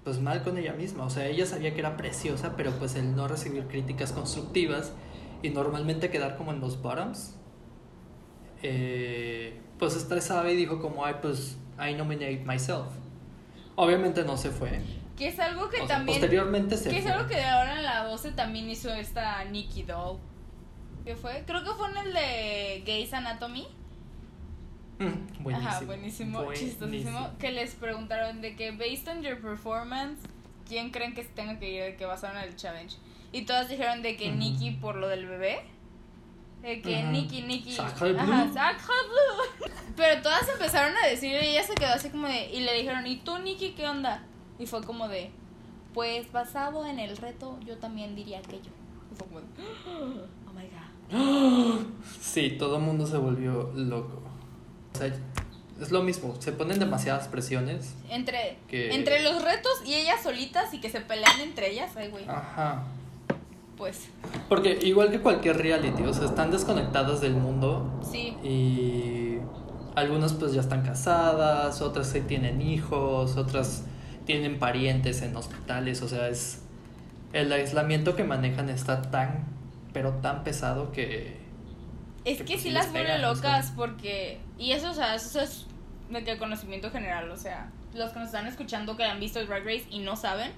pues mal con ella misma. O sea, ella sabía que era preciosa, pero pues el no recibir críticas constructivas y normalmente quedar como en los bottoms, eh, pues estresaba y dijo como, ay, pues I nominate myself. Obviamente no se fue. Que es algo que O sea, también. posteriormente se Que es fue. algo que de ahora en la 12 también hizo esta Nikki Doll. ¿Qué fue? Creo que fue en el de Gays Anatomy. Mm, buenísimo. Ajá, buenísimo, chistosísimo. Que les preguntaron de que, based on your performance, ¿quién creen que se tenga que ir de que basaron en el challenge? Y todas dijeron de que. Nikki por lo del bebé. De que Ujú. Nikki, Nikki. Sacre bleu. Ajá, sacre bleu. Pero todas empezaron a decir y ella se quedó así como de. Y le dijeron, ¿y tú, Nikki, qué onda? Y fue como de. Pues basado en el reto, yo también diría aquello. Y fue como de. [gasps] Oh my god. [gasps] Sí, todo el mundo se volvió loco. O sea, es lo mismo, se ponen demasiadas presiones. Entre, Que- entre los retos y ellas solitas y que se pelean entre ellas, ay, güey. Ajá. Pues Porque igual que cualquier reality, o sea, están desconectadas del mundo sí. y algunas pues ya están casadas, otras sí tienen hijos, otras tienen parientes en hospitales, o sea, es el aislamiento que manejan está tan pero tan pesado que Es que, que pues, sí las vuelve locas porque... Y eso, o sea, eso es de que conocimiento general, o sea, los que nos están escuchando que han visto Drag Race y no saben,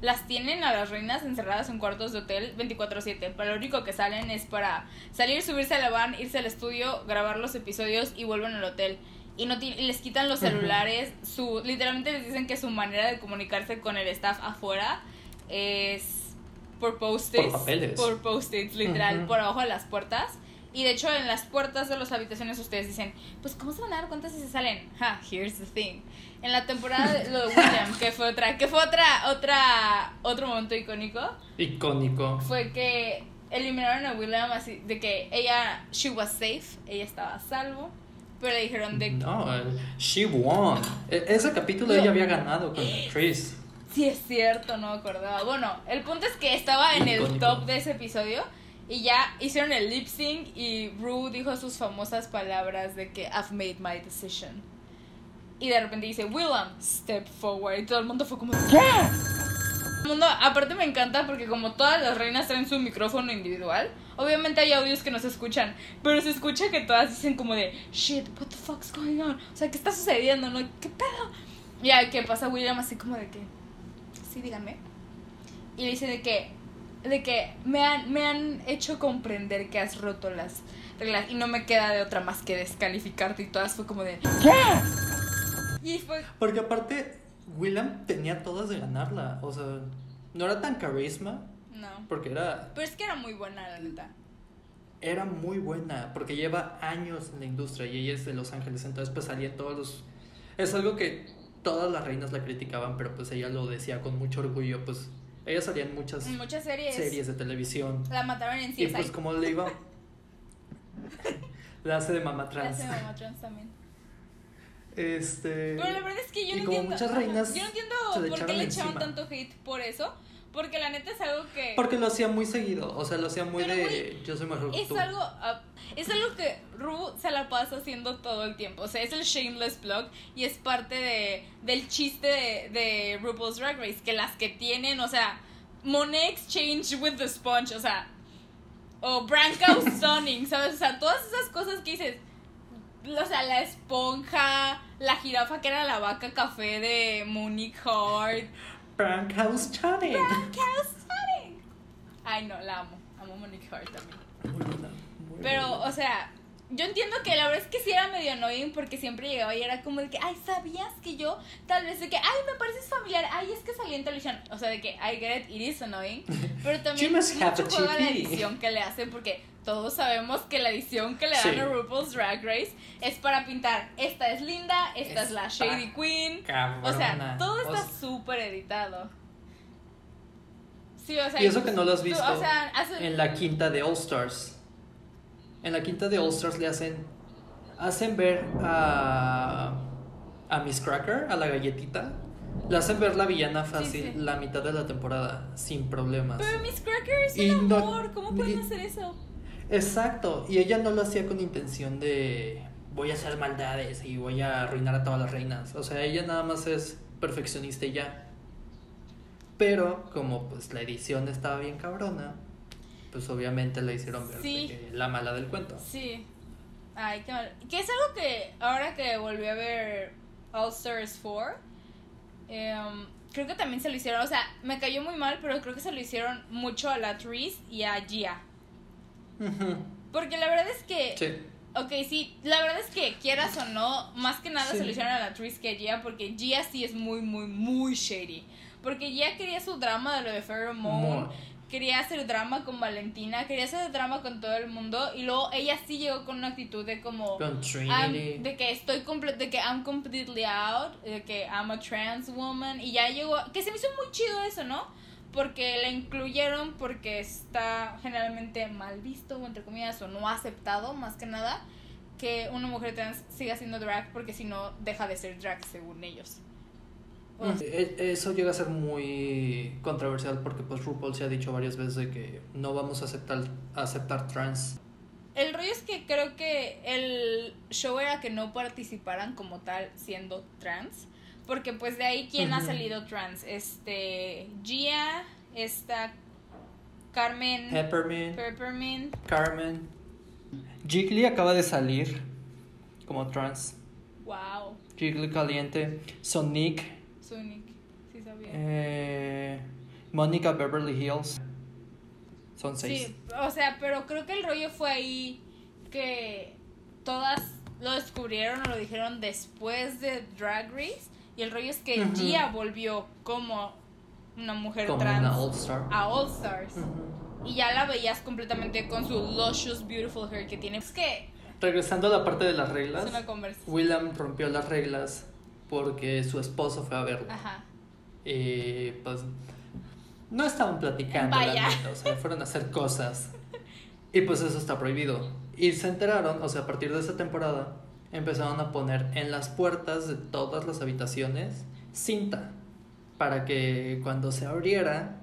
las tienen a las reinas encerradas en cuartos de hotel 24/7, pero lo único que salen es para salir, subirse a la van, irse al estudio, grabar los episodios y vuelven al hotel. Y, no y les quitan los celulares, su literalmente les dicen que su manera de comunicarse con el staff afuera es por post-its. Por. Por post-its, literal, Ujú. por abajo de las puertas. Y de hecho, en las puertas de las habitaciones ustedes dicen, pues, ¿cómo se van a dar cuenta si se salen? Ha, here's the thing. En la temporada de lo de William, que fue otra, que fue otra, otra, otro momento icónico, icónico. fue que eliminaron a William así, de que ella, she was safe, ella estaba a salvo, pero le dijeron de No, el- she won. E- ese capítulo No. ella había ganado con Chris. sí es cierto, no me acordaba. Bueno, el punto es que estaba en el Icónico. top de ese episodio. Y ya hicieron el lip sync y Rue dijo sus famosas palabras de que I've made my decision. Y de repente dice, William, step forward. Y todo el mundo fue como, ¿qué? El mundo, aparte me encanta porque como todas las reinas traen su micrófono individual, obviamente hay audios que no se escuchan, pero se escucha que todas dicen como de, shit, what the fuck's going on? O sea, ¿qué está sucediendo? ¿No? ¿Qué pedo? Ya, ¿qué pasa William así como de que, sí, díganme. Y le dice de que, de que me han, me han hecho comprender que has roto las reglas y no me queda de otra más que descalificarte y todas fue como de, ¿qué? Y fue, Porque aparte, William tenía todas de ganarla. O sea, no era tan carisma, No. Porque era, Pero es que era muy buena, la neta. era muy buena, porque lleva años en la industria y ella es de Los Ángeles, entonces pues salía todos los... Es algo que todas las reinas la criticaban, pero pues ella lo decía con mucho orgullo, pues ella salía en muchas En muchas series. series de televisión. La mataron en CSI. Y pues como le iba... [laughs] la hace de mamá La trans. hace Mamá Trans también. Este... Pero la verdad es que yo no entiendo. muchas reinas yo no entiendo por qué le echaban tanto hate por eso. Porque la neta es algo que. Porque lo hacía muy seguido, o sea, lo hacía muy Pero, de yo soy mejor que Es tú. algo, ah, es algo que Ru se la pasa haciendo todo el tiempo. O sea, es el Shameless Blog y es parte de, del chiste de, de RuPaul's Drag Race. Que las que tienen, o sea, Monet Exchange with the Sponge, o sea, o Branco [laughs] Stunning, ¿sabes? O sea, todas esas cosas que dices. O sea, la esponja, la jirafa que era la vaca café de Monique Hart. Prank House Channing. Branco Stunning. Ay, no, la amo. Amo Monique Hart también. Muy buena, muy Pero, buena. o sea, yo entiendo que la verdad es que sí era medio annoying porque siempre llegaba y era como de que, ay, ¿sabías que yo? Tal vez de que, ay, me pareces familiar, ay, es que salí en televisión. O sea, de que, I get it, it is annoying. Pero [laughs] también mucho a juego a la edición que le hacen porque todos sabemos que la edición que le dan Sí. a RuPaul's Drag Race es para pintar, esta es linda, esta es la Shady Queen. Cabrona. O sea, todo O está sea, súper editado. Sí, o sea, Y eso que no lo has tú- visto o sea, hace- en la quinta de All Stars. En la quinta de All Stars le hacen hacen ver a a Miss Cracker, a la galletita. Le hacen ver la villana fácil sí. la mitad de la temporada sin problemas. Pero Miss Cracker es Y un no- amor, ¿cómo pueden y- hacer eso? Exacto, y ella no lo hacía con intención de voy a hacer maldades y voy a arruinar a todas las reinas. O sea, ella nada más es perfeccionista y ya. Pero como pues la edición estaba bien cabrona, pues obviamente la hicieron ver Sí. la mala del cuento. Sí. Ay, qué mal. Que es algo que ahora que volví a ver All Stars 4, em, creo que también se lo hicieron. O sea, me cayó muy mal, pero creo que se lo hicieron mucho a la Tris y a Gia. Porque la verdad es que. Sí. Ok, sí, la verdad es que quieras o no, más que nada Sí. se lo hicieron a la Tris que Gia, porque Gia sí es muy, muy, muy shady. Porque Gia quería su drama de lo de Pheromone, quería hacer drama con Valentina, quería hacer drama con todo el mundo, y luego ella sí llegó con una actitud de como... Con Trinity. de que estoy comple de que I'm completely out, de que I'm a trans woman y ya llegó, que se me hizo muy chido eso, ¿no? Porque la incluyeron porque está generalmente mal visto o entre comillas o no aceptado más que nada que una mujer trans siga haciendo drag porque si no deja de ser drag según ellos. O- E- Eso llega a ser muy controversial porque pues RuPaul se ha dicho varias veces de que no vamos a aceptar, a aceptar trans. El rollo es que creo que el show era que no participaran como tal siendo trans. Porque pues de ahí, ¿quién ha salido trans? Este, Gia, esta Carmen Peppermint. Peppermint. Carmen. Jiggly acaba de salir como trans. Wow, Jiggly caliente. Sonic. Sonic, sí sabía. Eh, Mónica Beverly Hills. Son seis. Sí, o sea, pero creo que el rollo fue ahí que todas lo descubrieron o lo dijeron después de Drag Race. Y el rollo es que Ujú. Gia volvió como una mujer como trans una All Star. a All Stars. Y ya la veías completamente con su luscious, beautiful hair que tiene. Es que Regresando a la parte de las es reglas. William rompió las reglas porque su esposo fue a verlo. Ajá. Y pues no estaban platicando, la neta, o sea, fueron a hacer cosas. Y pues eso está prohibido. Y se enteraron, o sea, a partir de esa temporada, empezaron a poner en las puertas de todas las habitaciones cinta para que cuando se abriera,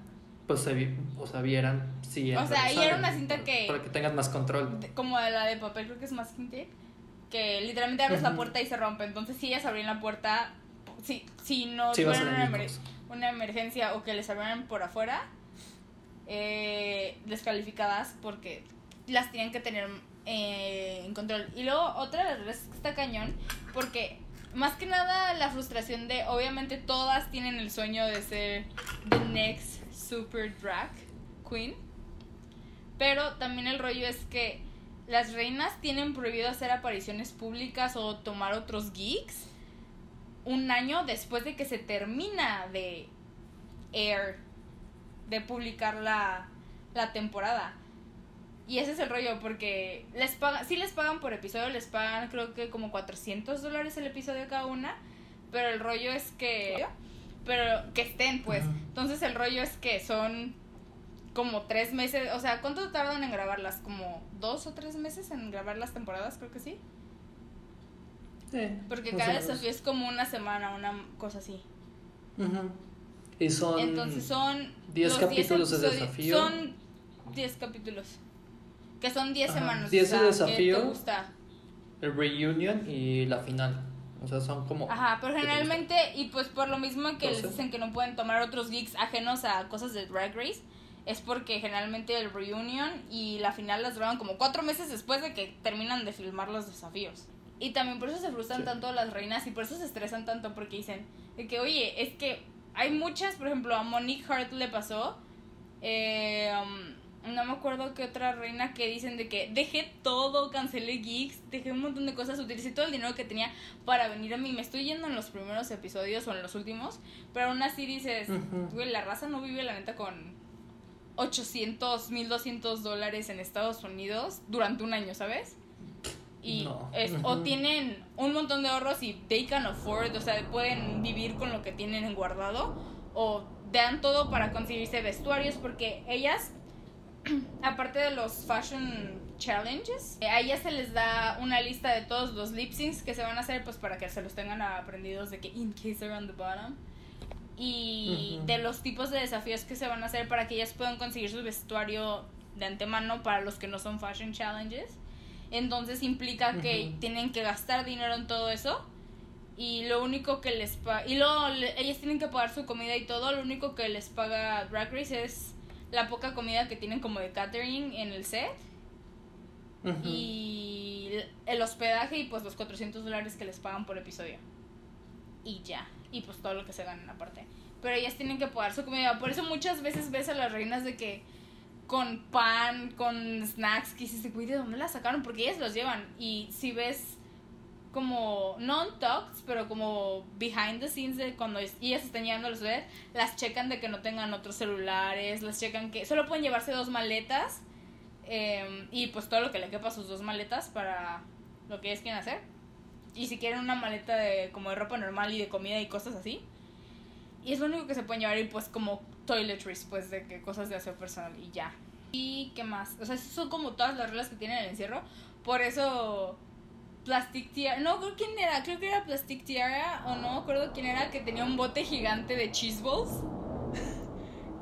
pues se vi- o sea, vieran si O sea, ahí era una cinta que- para que tengas más control. Como la de papel, creo que es más tape. Que literalmente abres la Ujú. puerta y se rompe. Entonces, si ellas abrían la puerta, si, si no Sí, tuvieran una, emer- una emergencia o que les abrieran por afuera, eh, descalificadas porque las tienen que tener eh, en control. Y luego, otra que está cañón, porque más que nada la frustración de, obviamente, todas tienen el sueño de ser the next super drag queen. Pero también el rollo es que las reinas tienen prohibido hacer apariciones públicas o tomar otros gigs un año después de que se termina de air, de publicar la, la temporada. Y ese es el rollo, porque les pagan, sí les pagan por episodio, les pagan creo que como 400 dólares el episodio cada una, pero el rollo es que... Pero que estén, pues. Entonces el rollo es que son como tres meses, o sea, ¿cuánto tardan en grabarlas? ¿Como dos o tres meses en grabar las temporadas? Creo que sí. Sí, Porque cada desafío es como una semana, una cosa así. Ujú. Y son. Entonces son 10 los capítulos de episodios- desafío. Son 10 capítulos. Que son 10 Ajá, semanas. 10 o sea, de ¿qué desafío. te gusta? El reunion y la final. O sea, son como. Ajá, pero generalmente, y pues por lo mismo que les dicen que no pueden tomar otros geeks ajenos a cosas de Drag Race, es porque generalmente el reunion y la final las graban como cuatro meses después de que terminan de filmar los desafíos. Y también por eso se frustran Sí. tanto las reinas y por eso se estresan tanto porque dicen de que, oye, es que hay muchas, por ejemplo, a Monique Hart le pasó, eh, no me acuerdo qué otra reina que dicen de que dejé todo, cancelé geeks, dejé un montón de cosas, utilicé todo el dinero que tenía para venir a mí. Me estoy yendo en los primeros episodios o en los últimos, pero aún así dices, güey, la raza no vive la neta con 800, 1200 dólares en Estados Unidos durante un año, ¿sabes? Y No. es, o tienen un montón de ahorros y they can afford, o sea, pueden vivir con lo que tienen en guardado, o dan todo para conseguirse vestuarios, porque ellas, [clears throat] aparte de los fashion challenges, eh, a ellas se les da una lista de todos los lip syncs que se van a hacer, pues para que se los tengan aprendidos de que in case they're on the bottom. Y de los tipos de desafíos que se van a hacer para que ellas puedan conseguir su vestuario de antemano para los que no son fashion challenges. Entonces implica que tienen que gastar dinero en todo eso. Y lo único que les paga. Y luego ellas tienen que pagar su comida y todo. Lo único que les paga Drag Race es la poca comida que tienen como de catering en el set. Y el hospedaje y pues los 400 dólares que les pagan por episodio. Y ya. Y pues todo lo que se ganan aparte. Pero ellas tienen que pagar su comida. Por eso muchas veces ves a las reinas de que con pan, con snacks, que dices, güey, ¿de dónde las sacaron? Porque ellas los llevan. Y si ves como, no on talks, pero como behind the scenes cuando ellas están llevando a los bebés, las checan de que no tengan otros celulares, las checan que solo pueden llevarse dos maletas eh, y pues todo lo que le quepa a sus dos maletas para lo que ellas quieren hacer. Y si quieren una maleta de como de ropa normal y de comida y cosas así. Y es lo único que se pueden llevar y pues como toiletries, pues de que cosas de aseo personal y ya. ¿Y qué más? O sea, son como todas las reglas que tiene el encierro. Por eso Plastic Tiara, no, creo quién era, creo que era Plastic Tiara o no me acuerdo quién era que tenía un bote gigante de cheese balls. [laughs]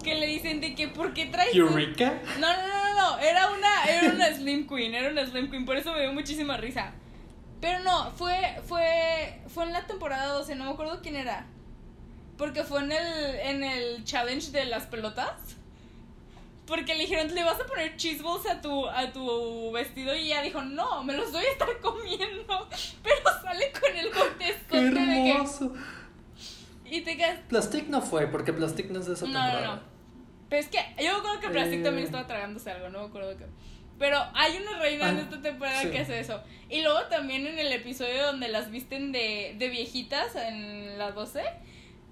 Que le dicen de que ¿por qué traes Eureka. no, no, no, no, no, era una, era una [laughs] Slim Queen, era una Slim Queen, por eso me dio muchísima risa. Pero no, fue, fue, fue en la temporada 12, no me acuerdo quién era. Porque fue en el, en el challenge de las pelotas. Porque le dijeron, le vas a poner cheese balls a tu, a tu vestido y ella dijo, no, me los voy a estar [laughs] comiendo. Pero sale con el ¡Qué contescote de que... hermoso! Y te quedas, Plastic no fue, porque Plastic no es de esa no, no, temporada. no. Pero es que yo me acuerdo que Plastic Eh. también estaba tragándose algo, no me acuerdo qué. Pero hay una reina en Ah, esta temporada sí. que hace eso. Y luego también en el episodio donde las visten de, de viejitas en la 12.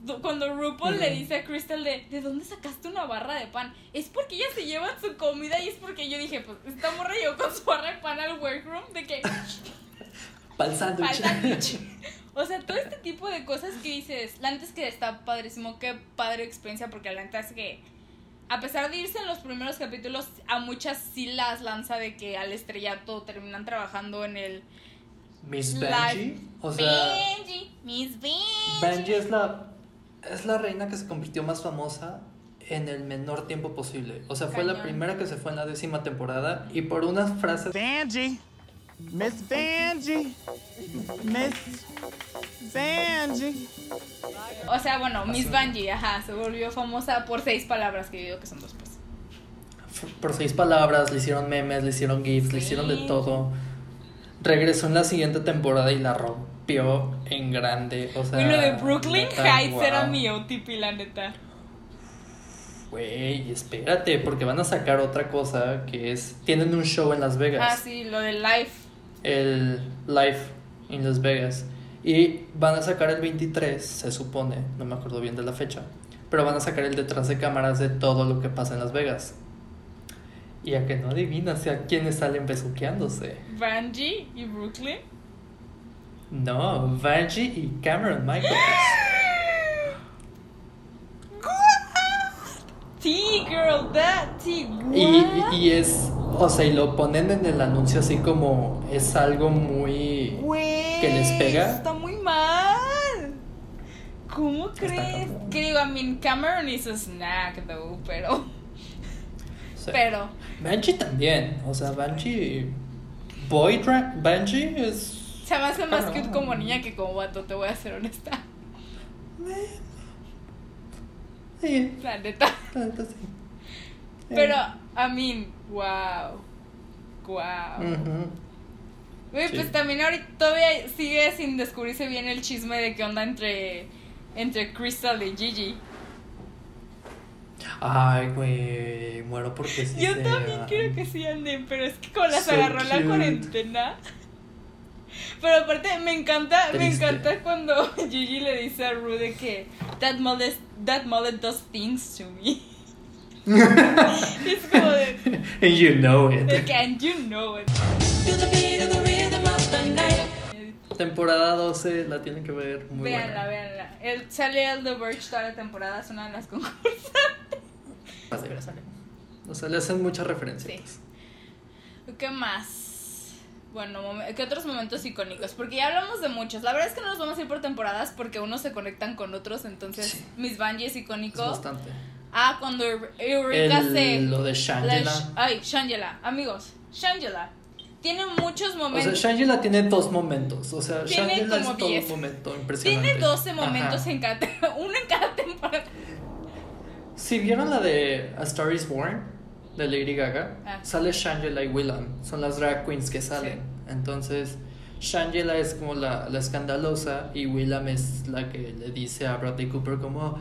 Do- Cuando RuPaul le dice a Crystal de, ¿de dónde sacaste una barra de pan? Es porque ellas se llevan su comida y es porque yo dije, pues esta morra llegó con su barra de pan al workroom de que [laughs] Para el sándwich. O sea, todo este tipo de cosas que dices, la neta es que está padrísimo, qué padre experiencia, porque la neta es que, a pesar de irse en los primeros capítulos, a muchas sí las lanza de que al estrellato terminan trabajando en el Miss. Benji. O sea, Benji, Miss Benji. Benji es la, es la reina que se convirtió más famosa en el menor tiempo posible. O sea, fue la primera que se fue en la décima temporada y por unas frases Vanjie. Miss Vanjie. Miss Vanjie. O sea, bueno, Miss. Benji, ajá, se volvió famosa por seis palabras que yo digo que son dos, pues. por seis palabras, le hicieron memes, le hicieron gifs, le hicieron de todo. Regresó en la siguiente temporada y la rompió en grande. O sea, Y lo de Brooklyn neta, Heights era mi OTP, la neta. Güey, espérate, porque van a sacar otra cosa que es. Tienen un show en Las Vegas. Ah, sí, lo del live. El Live en Las Vegas. Y van a sacar el 23, se supone, no me acuerdo bien de la fecha. Pero van a sacar el detrás de cámaras de todo lo que pasa en Las Vegas. Y a que no adivinas a quiénes salen besuqueándose. Vanjie y Brooklyn. No, Vanjie y Cameron Michaels. T, girl, that T. Y, y es, o sea, y lo ponen en el anuncio así como es algo muy... Güey, que les pega. Está muy mal. ¿Cómo crees? Que digo, I mean, Cameron is a snack, though, pero. sí. Pero. Banshee también, o sea, Banshee... Boy Banshee es... [laughs] Se me hace más cute como niña que como vato, te voy a ser honesta. Sí, La neta. la neta sí. Pero, I mean, wow. Wow. Ujú. Güey, Sí. pues también ahorita todavía sigue sin descubrirse bien el chisme de qué onda entre, entre Crystal y Gigi. Ay, güey, muero porque sí Yo sea. también quiero que sí anden, pero es que como las So agarró la cute. cuarentena. Pero aparte me encanta, me encanta cuando [laughs] Gigi le dice a Ru de que that mullet, that mullet does things to me. [laughs] es como de, And you know it. de que and you know it. Temporada 12 la tienen que ver muy buena. véanla. El, sale el The Verge toda la temporada, es una de las [laughs] concursantes. Así que sale. O sea, le hacen muchas referencias. Sí. ¿Qué más? Bueno, ¿qué otros momentos icónicos? Porque ya hablamos de muchos. La verdad es que no nos vamos a ir por temporadas porque unos se conectan con otros. Entonces, Sí. Miss Bungie es Es icónico. bastante. Ah, cuando Eur- Eureka se. Lo de la Shangela. Sh- Ay, Shangela. Amigos, Shangela. Tiene muchos O sea, momentos. Shangela tiene dos momentos. O sea, Tiene Shangela es todo 10. un momento impresionante. tiene 12 momentos Ajá. en cada. [laughs] Uno en cada temporada. Si vieron la de A Star is Born de Lady Gaga, Ah. sale Shangela y Willam. Son las drag queens que salen. Entonces, Shangela es como la, la escandalosa y Willam es la que le dice a Bradley Cooper como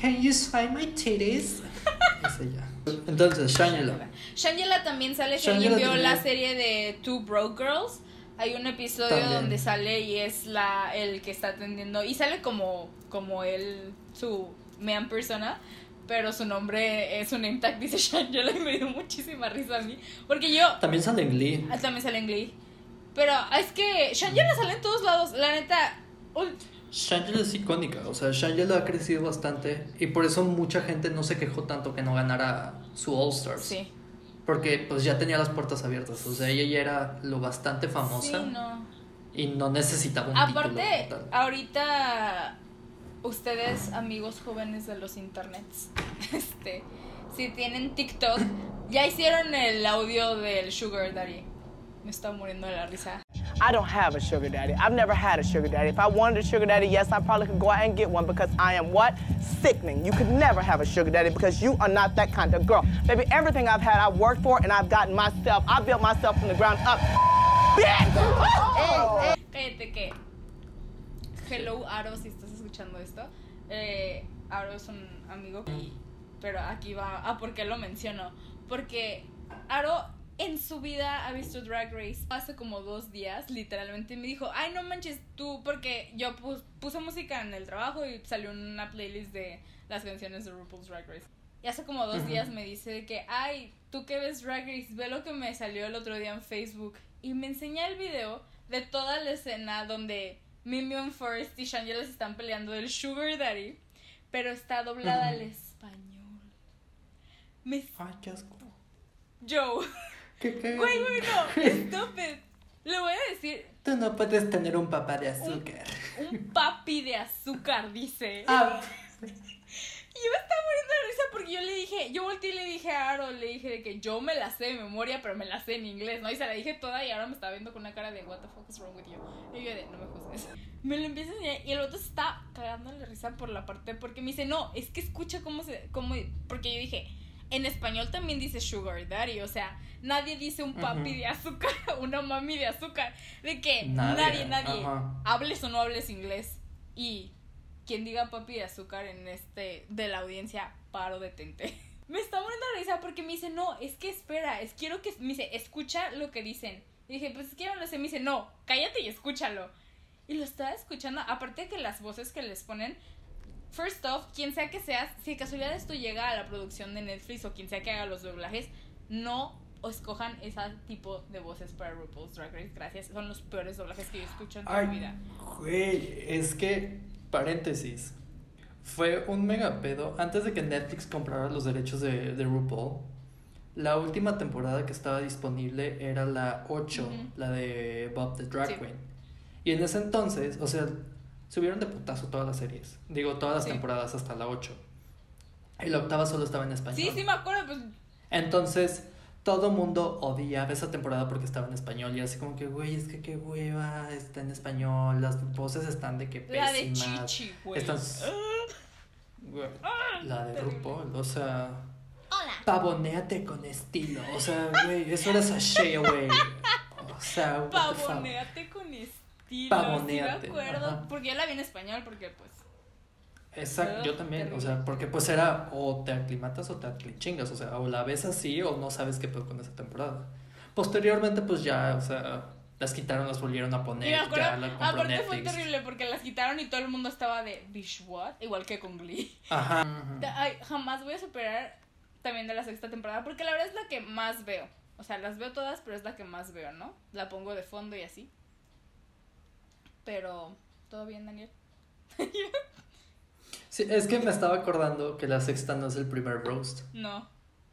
Can you sign my titties? [laughs] es ella. Entonces, Shangela. Shangela también sale. Si alguien vio la serie de Two Broke Girls, hay un episodio También. donde sale y es la el que está atendiendo. Y sale como, como él, su man persona. Pero su nombre, es su name tag dice Shangela y me dio muchísima risa a mí. Porque yo. También sale en Glee. Ah, también sale en Glee. Pero es que Shangela sale en todos lados. La neta. Shangela es icónica, o sea, Shangela ha crecido bastante y por eso mucha gente no se quejó tanto que no ganara su All Stars. Sí. Porque pues ya tenía las puertas abiertas, o sea, ella ya era lo bastante famosa Sí, no. y no necesitaba un Aparte, título ahorita ustedes, amigos jóvenes de los internets, [laughs] este, si tienen TikTok, ya hicieron el audio del Sugar Daddy. Me estaba muriendo de la risa. I don't have a sugar daddy. I've never had a sugar daddy. If I wanted a sugar daddy, yes, I probably could go out and get one because I am what? Sickening. You could never have a sugar daddy because you are not that kind of girl. Baby, everything I've had, I've worked for and I've gotten myself. I built myself from the ground up. Bitch! Cállate que. Hello, Aro, si estás escuchando esto. Eh, Aro es un amigo. pero aquí va. Ah, ¿por qué lo menciono? Porque Aro en su vida ha visto Drag Race. Hace como dos días, literalmente, me dijo: Ay, no manches tú. Porque yo pus- puse música en el trabajo y salió una playlist de las canciones de RuPaul's Drag Race. Y hace como dos días me dice de que, ay, tú que ves Drag Race, ve lo que me salió el otro día en Facebook. Y me enseña el video de toda la escena donde Mimion Forrest y Shangela se están peleando del Sugar Daddy, pero está doblada al español. Me... Ay, qué asco. Joe. ¿Qué, qué? [laughs] Güey, güey, no. Stop it. Le voy a decir, Tú no puedes tener un papá de azúcar. un papi de azúcar, dice. Ah, Y yo me estaba muriendo de risa porque yo le dije, yo volteé y le dije a Aro, le dije de que yo me la sé de memoria, pero me la sé en inglés, ¿no? Y se la dije toda y ahora me estaba viendo con una cara de what the fuck is wrong with you. Y yo de, no me juzgues. [laughs] Me lo empieza a enseñar y el otro se está cagando risa por la parte, porque me dice, no, es que escucha cómo se, cómo, porque yo dije, en español también dice sugar daddy, o sea, nadie dice un papi de azúcar, [laughs] una mami de azúcar, de que Nadie, nadie, hables o no hables inglés y quien diga papi de azúcar en este de la audiencia, paro detente. [laughs] Me está muriendo de risa porque me dice, no, es que espera, es quiero que, me dice, escucha lo que dicen. Y dije, pues es que yo no lo sé, me dice, no, cállate y escúchalo. Y lo estaba escuchando, aparte de que las voces que les ponen, first off, quien sea que seas, si de casualidad esto llega a la producción de Netflix o quien sea que haga los doblajes, no escojan ese tipo de voces para RuPaul's Drag Race. Gracias, son los peores doblajes que yo escucho en toda mi vida. güey, es que, paréntesis, fue un mega pedo. Antes de que Netflix comprara los derechos de, de RuPaul, la última temporada que estaba disponible era la 8, Ujú. la de Bob the Drag Sí. Queen. Y en ese entonces, o sea, subieron de putazo todas las series. Digo, todas las Sí. temporadas hasta la 8. Y la octava solo estaba en español. Sí, sí me acuerdo, pues Entonces, todo mundo odiaba esa temporada porque estaba en español. Y así como que, güey, es que qué hueva, está en español. Las voces están de que la de pésimas. Chichi, güey. Están. Güey, la de. RuPaul, o sea. Hola. Pavonéate con estilo. O sea, güey, eso era sashay, güey. O sea. Pavoneate con estilo. Pavonéate, Sí me acuerdo. ajá. Porque yo la vi en español, porque pues. Exacto, yo también, o sea, porque pues era o te aclimatas o te aclichingas, o sea, o la ves así o no sabes qué pedo con esa temporada. Posteriormente, pues ya, o sea, las quitaron, las volvieron a poner, me acuerdo, ya la compró aparte fue terrible porque las quitaron y todo el mundo estaba de Bish what, igual que con Glee. Ajá. [laughs] Ay, jamás voy a superar también de la sexta temporada porque la verdad es la que más veo. O sea, las veo todas, pero es la que más veo, ¿no? La pongo de fondo y así. Pero, ¿todo bien, Daniel? [laughs] [laughs] Sí, es que me estaba acordando que la sexta no es el primer roast, No,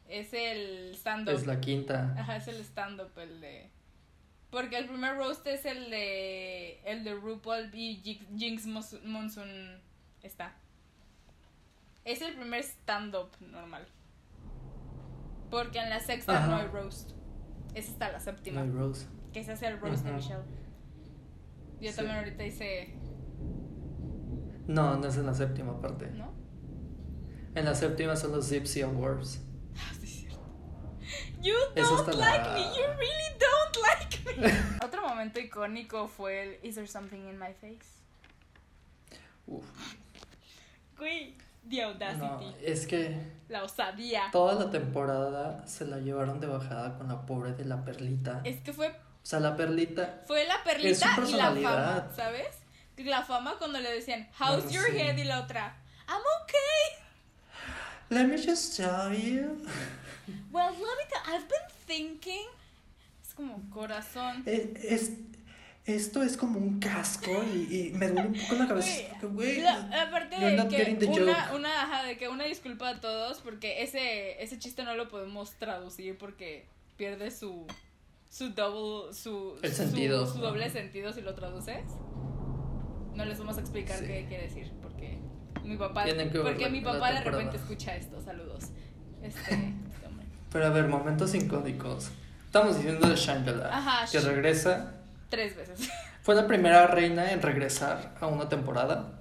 es el stand-up. es la quinta. Ajá, es el stand-up, el de... Porque el primer roast es el de... El de RuPaul y Jinx Monsoon está. Es el primer stand-up normal. Porque en la sexta Ajá. no hay roast. Es hasta la No séptima. hay roast. Que se hace el roast de. Michelle. Yo Sí. también ahorita hice... No, no es en la séptima parte. ¿No? En la séptima son los Zipsy Awards. Ah, sí, es cierto. You don't like la- me, you really don't like me. [laughs] Otro momento icónico fue el Is there something in my face? Uf, Güey, the audacity, no, es que la osadía. toda la temporada se la llevaron de bajada con la pobre de la perlita. Es que fue, O sea, la perlita fue la Es perlita y la fama. ¿sabes? La fama cuando le decían, How's Bueno, your sí. head? Y la otra, I'm okay. Let me just tell you. Well, let me tell- I've been thinking. Es como corazón. Eh, Es, esto es como un casco y, y me duele un poco la cabeza. Güey, aparte de que una, una, ajá, de que una disculpa a todos porque ese, ese chiste no lo podemos traducir porque pierde su su double su, El su- sentido. su, doble sentido si lo traduces. No les vamos a explicar Sí. qué quiere decir porque mi papá porque mi papá de repente escucha esto. Saludos. Este, [laughs] este. Pero a ver, momentos icónicos. Estamos diciendo de Shangela, que regresa. tres veces. [laughs] Fue la primera reina en regresar a una temporada.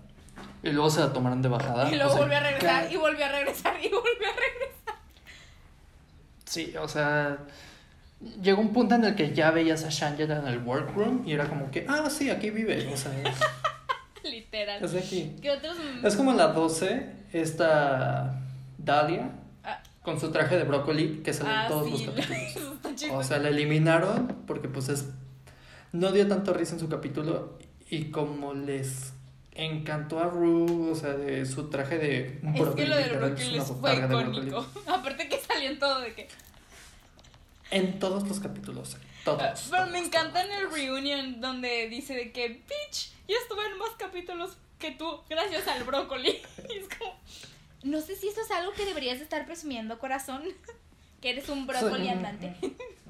Y luego se la tomaron de bajada. y luego o sea, volvió a regresar y volvió a regresar y volvió a regresar. Sí, o sea. Llegó un punto en el que ya veías a Shangela en el workroom y era como que, ah, sí, aquí vive. O sea, [laughs] [laughs] Literal. es de aquí. ¿Qué otros? Es como la 12, esta Dalia, Ah, con su traje de brócoli, que sale ah, en todos sí, los [laughs] capítulos. O sea, la eliminaron porque pues es... No dio tanto risa en su capítulo y como les encantó a Ru, o sea, de su traje de Es que lo brócoli fue de brócoli. icónico. [laughs] Aparte que salió en todo de que. En todos los capítulos, todos. Pero me encanta en el reunion donde dice de que, bitch, yo estuve en más capítulos que tú gracias al brócoli. [laughs] Y es como, no sé si eso es algo que deberías estar presumiendo, corazón. [laughs] Que eres un brócoli andante. [laughs]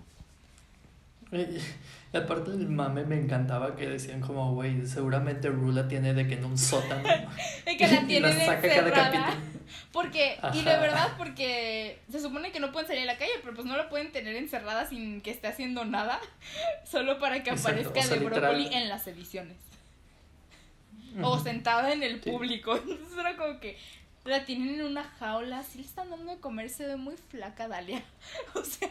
Y, aparte el mame me encantaba que decían como, güey, seguramente Ru la tiene de que en un sótano. [laughs] De que la [laughs] Y tiene la de saca cada encerrada. capítulo. Porque, y de verdad, porque se supone que no pueden salir a la calle, pero pues no la pueden tener encerrada sin que esté haciendo nada, [laughs] solo para que Exacto, aparezca o sea, de brócoli en las ediciones. O sentada en el Sí. público. Entonces era como que la tienen en una jaula, si le están dando de comer, se ve muy flaca Dalia. O sea,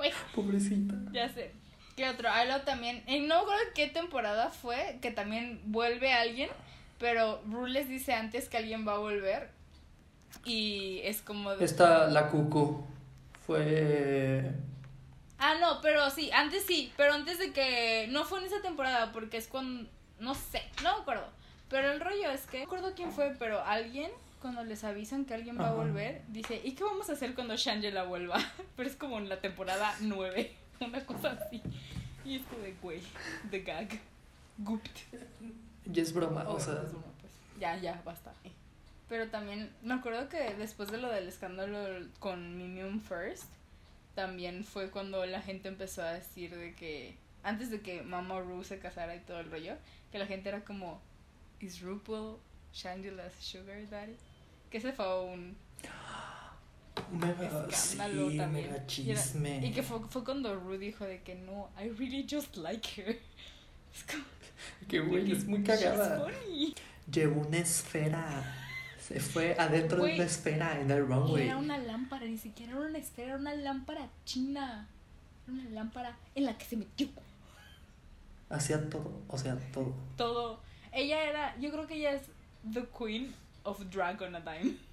güey, Pobrecita. ya sé. ¿Qué otro? Ah, luego también, eh, no me acuerdo qué temporada fue, que también vuelve alguien, pero Ru les dice antes que alguien va a volver. Y es como de... Esta, la Cucu, fue... Ah, no, pero sí, antes sí, pero antes de que... No fue en esa temporada, porque es cuando... No sé, no me acuerdo. Pero el rollo es que... No me acuerdo quién fue, pero alguien cuando les avisan que alguien va a volver, dice, ¿y qué vamos a hacer cuando Shangela vuelva? [laughs] Pero es como en la temporada 9, [laughs] una cosa así. Y es como de, güey, the gag. Gooped. Y es broma, Oh, o sea, es broma, pues. Ya, ya, basta. Pero también me acuerdo que después de lo del escándalo con Mimium First, también fue cuando la gente empezó a decir de que, antes de que Mama Ru se casara y todo el rollo, que la gente era como, ¿Is RuPaul Shangela's Sugar Daddy? Que ese fue un mega, escándalo sí, también. Y, era- chisme. y que fue, fue cuando Ru dijo de que no, I really just like her. [laughs] Es como, Que güey, es muy cagada. Llevó una esfera. Se fue adentro de una esfera en el runway. Era una lámpara, ni siquiera era una esfera, era una lámpara china. Era una lámpara en la que se metió Hacía todo, o sea, todo. todo. Ella era, yo creo que ella es the queen of drag on a dime. [laughs]